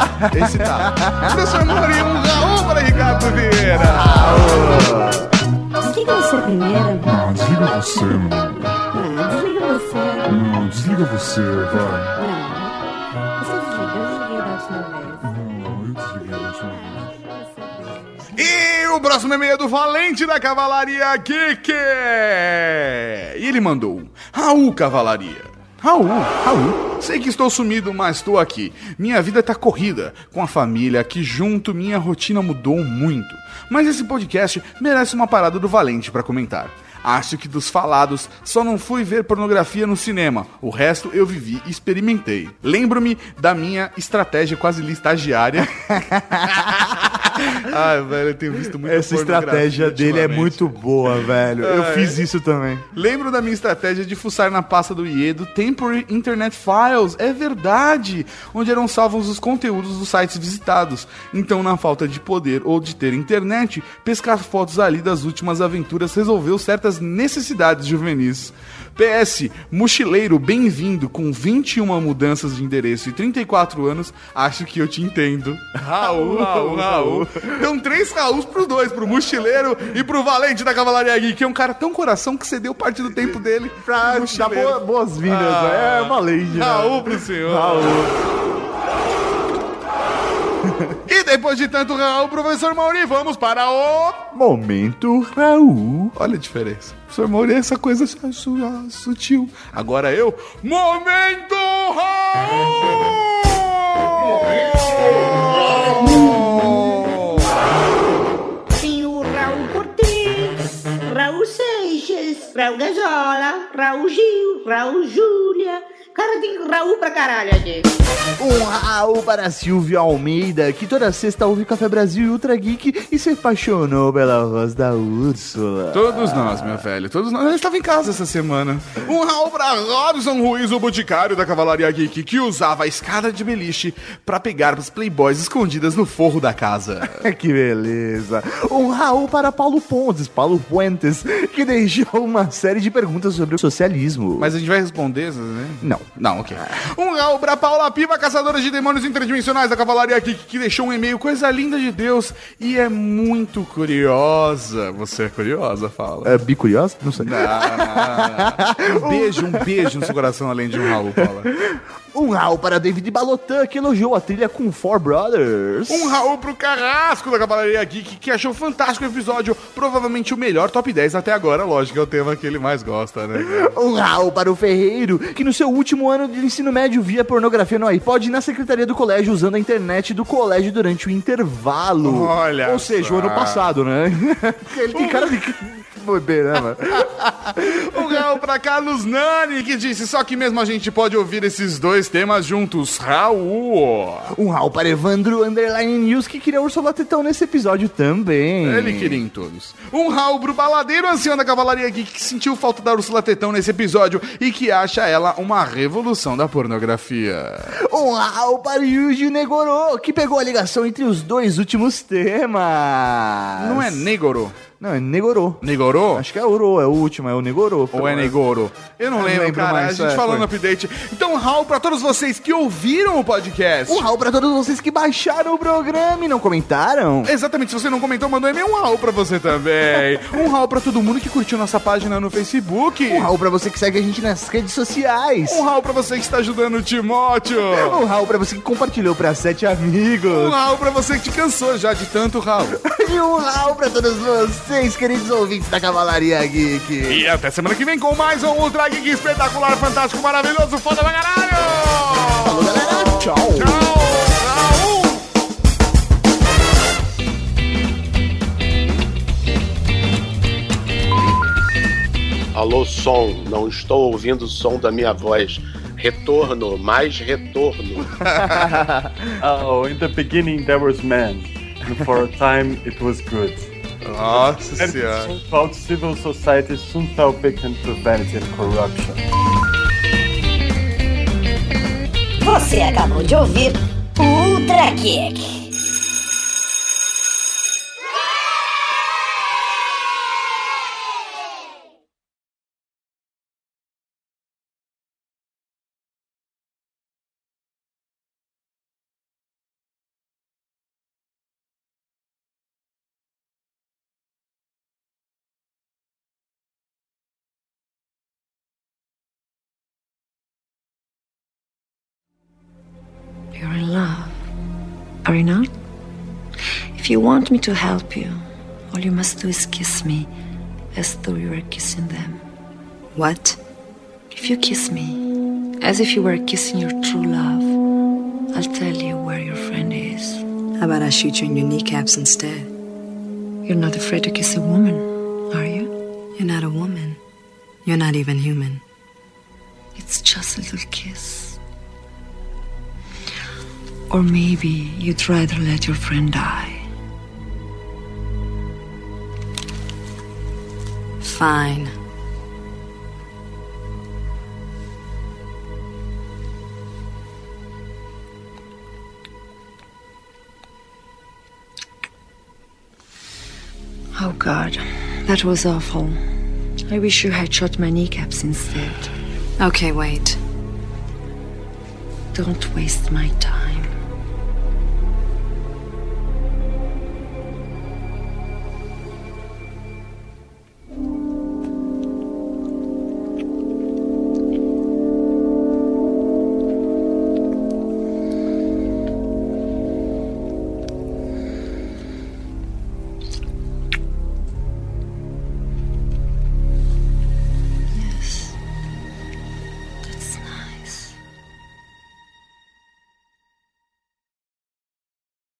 esse tá. Um Raul para Ricardo Vieira. Desliga você primeiro. Ah, desliga você, mano. Não, desliga você. Não, desliga você, vai. O próximo e-mail é do Valente da Cavalaria Geek. E ele mandou: Raul Cavalaria. Raul, Raul, sei que estou sumido, mas estou aqui. Minha vida tá corrida, com a família aqui junto, minha rotina mudou muito. Mas esse podcast merece uma parada do Valente para comentar. Acho que dos falados, só não fui ver pornografia no cinema. O resto eu vivi e experimentei. Lembro-me da minha estratégia quase ali estagiária. <laughs> Ai, <laughs> velho, eu tenho visto muito Essa estratégia dele é muito boa, velho. Eu fiz isso também. Lembro da minha estratégia de fuçar na pasta do IEDO Temporary Internet Files. É verdade! Onde eram salvos os conteúdos dos sites visitados. Então, na falta de poder ou de ter internet, pescar fotos ali das últimas aventuras resolveu certas necessidades juvenis. PS, mochileiro, bem-vindo, com 21 mudanças de endereço e 34 anos, acho que eu te entendo. Raul, <laughs> Raul, Raul. Então, três Raúls pro dois, pro mochileiro e pro valente da Cavalaria Geek, que é um cara tão coração que cedeu parte do tempo dele Pra dar boa- boas-vindas. Ah. é valente, né? Raul pro senhor. Raul. Depois de tanto Raul, professor Mauri, vamos para o... Momento Raul. Olha a diferença. Professor Mauri é essa coisa su- su- sutil. Agora eu... Momento Raul! Tem o Raul Cortez, Raul Seixas, Raul Gazola, Raul Gil, Raul Júlia, Cara, tem Raul pra caralho aqui. Um Raul para Silvio Almeida, que toda sexta ouve Café Brasil e Ultra Geek e se apaixonou pela voz da Úrsula. Todos nós, meu velho, todos nós. Eu estava em casa essa semana. Um Raul pra Robson Ruiz, o boticário da Cavalaria Geek, que usava a escada de beliche pra pegar as playboys escondidas no forro da casa. <laughs> que beleza. Um Raul para Paulo Pontes, Paulo Puentes, que deixou uma série de perguntas sobre o socialismo. Mas a gente vai responder, né? Não. Não, ok. Um Raul pra Paula Piva, caçadora de demônios interdimensionais da Cavalaria Geek, que deixou um e-mail, coisa linda de Deus, e é muito curiosa. Você é curiosa, fala. É bicuriosa? Não sei. Não, não, não. <laughs> Um beijo, um beijo no seu coração, além de um Raul, Paula. <laughs> Um Raul para David Balotan, que elogiou a trilha com Four Brothers. Um Raul pro Carrasco da Cavalaria Geek, que achou fantástico o episódio, provavelmente o melhor top 10 até agora, lógico, é o tema que ele mais gosta, né? <laughs> Um Raul para o Ferreiro, que no seu último ano de ensino médio via pornografia no iPod na secretaria do colégio usando a internet do colégio durante o intervalo. Olha Ou seja, só. o ano passado, né? <laughs> Ele tem cara de bebê, né, mano? <laughs> Um Raul pra Carlos Nani, que disse só que mesmo a gente pode ouvir esses dois temas juntos. Raul! Um Raul para Evandro Underline News, que queria Ursula Tetão nesse episódio também. Ele queria em todos. Um Raul pro baladeiro ancião da Cavalaria Geek, que sentiu falta da Ursula Tetão nesse episódio e que acha ela uma revolução da pornografia. Um Raul para Yuji Negoro, que pegou a ligação entre os dois últimos temas. Não é Negoro? Não, é Negoro. Negoro? Acho que é Oro, é o último, é o Negoro. Ou é Negoro? Eu não Eu não lembro, lembro cara. mais, a gente é, falou foi. no update. Então, Raul, pra todos vocês que ouviram o podcast. Um Raul para todos vocês que baixaram o programa e não comentaram. Exatamente, se você não comentou, mandou e-mail, um Raul pra você também. <laughs> um Raul pra todo mundo que curtiu nossa página no Facebook. Um Raul pra você que segue a gente nas redes sociais. Um Raul pra você que está ajudando o Timóteo. <laughs> Um Raul pra você que compartilhou pra sete amigos. Um Raul pra você que te cansou já de tanto Raul. <laughs> E um Raul pra todos vocês, queridos ouvintes da Cavalaria Geek. E até semana que vem com mais um Ultra Geek espetacular, fantástico, maravilhoso, foda pra caralho! Falou, galera. Tchau. Tchau! Alô, som, não estou ouvindo o som da minha voz. Retorno, mais retorno. <laughs> oh, in the beginning there was man, and for a time it was good. Nossa senhora. felt civil society soon fell victim to vanity and corruption. Você acabou de ouvir o Ultra Geek. Are you not? If you want me to help you, all you must do is kiss me as though you were kissing them. What? If you kiss me as if you were kissing your true love, I'll tell you where your friend is. How about I shoot you in your kneecaps instead? You're not afraid to kiss a woman, are you? You're not a woman. You're not even human. It's just a little kiss. Or maybe you'd rather let your friend die. Fine. Oh God, that was awful. I wish you had shot my kneecaps instead. Okay, wait. Don't waste my time.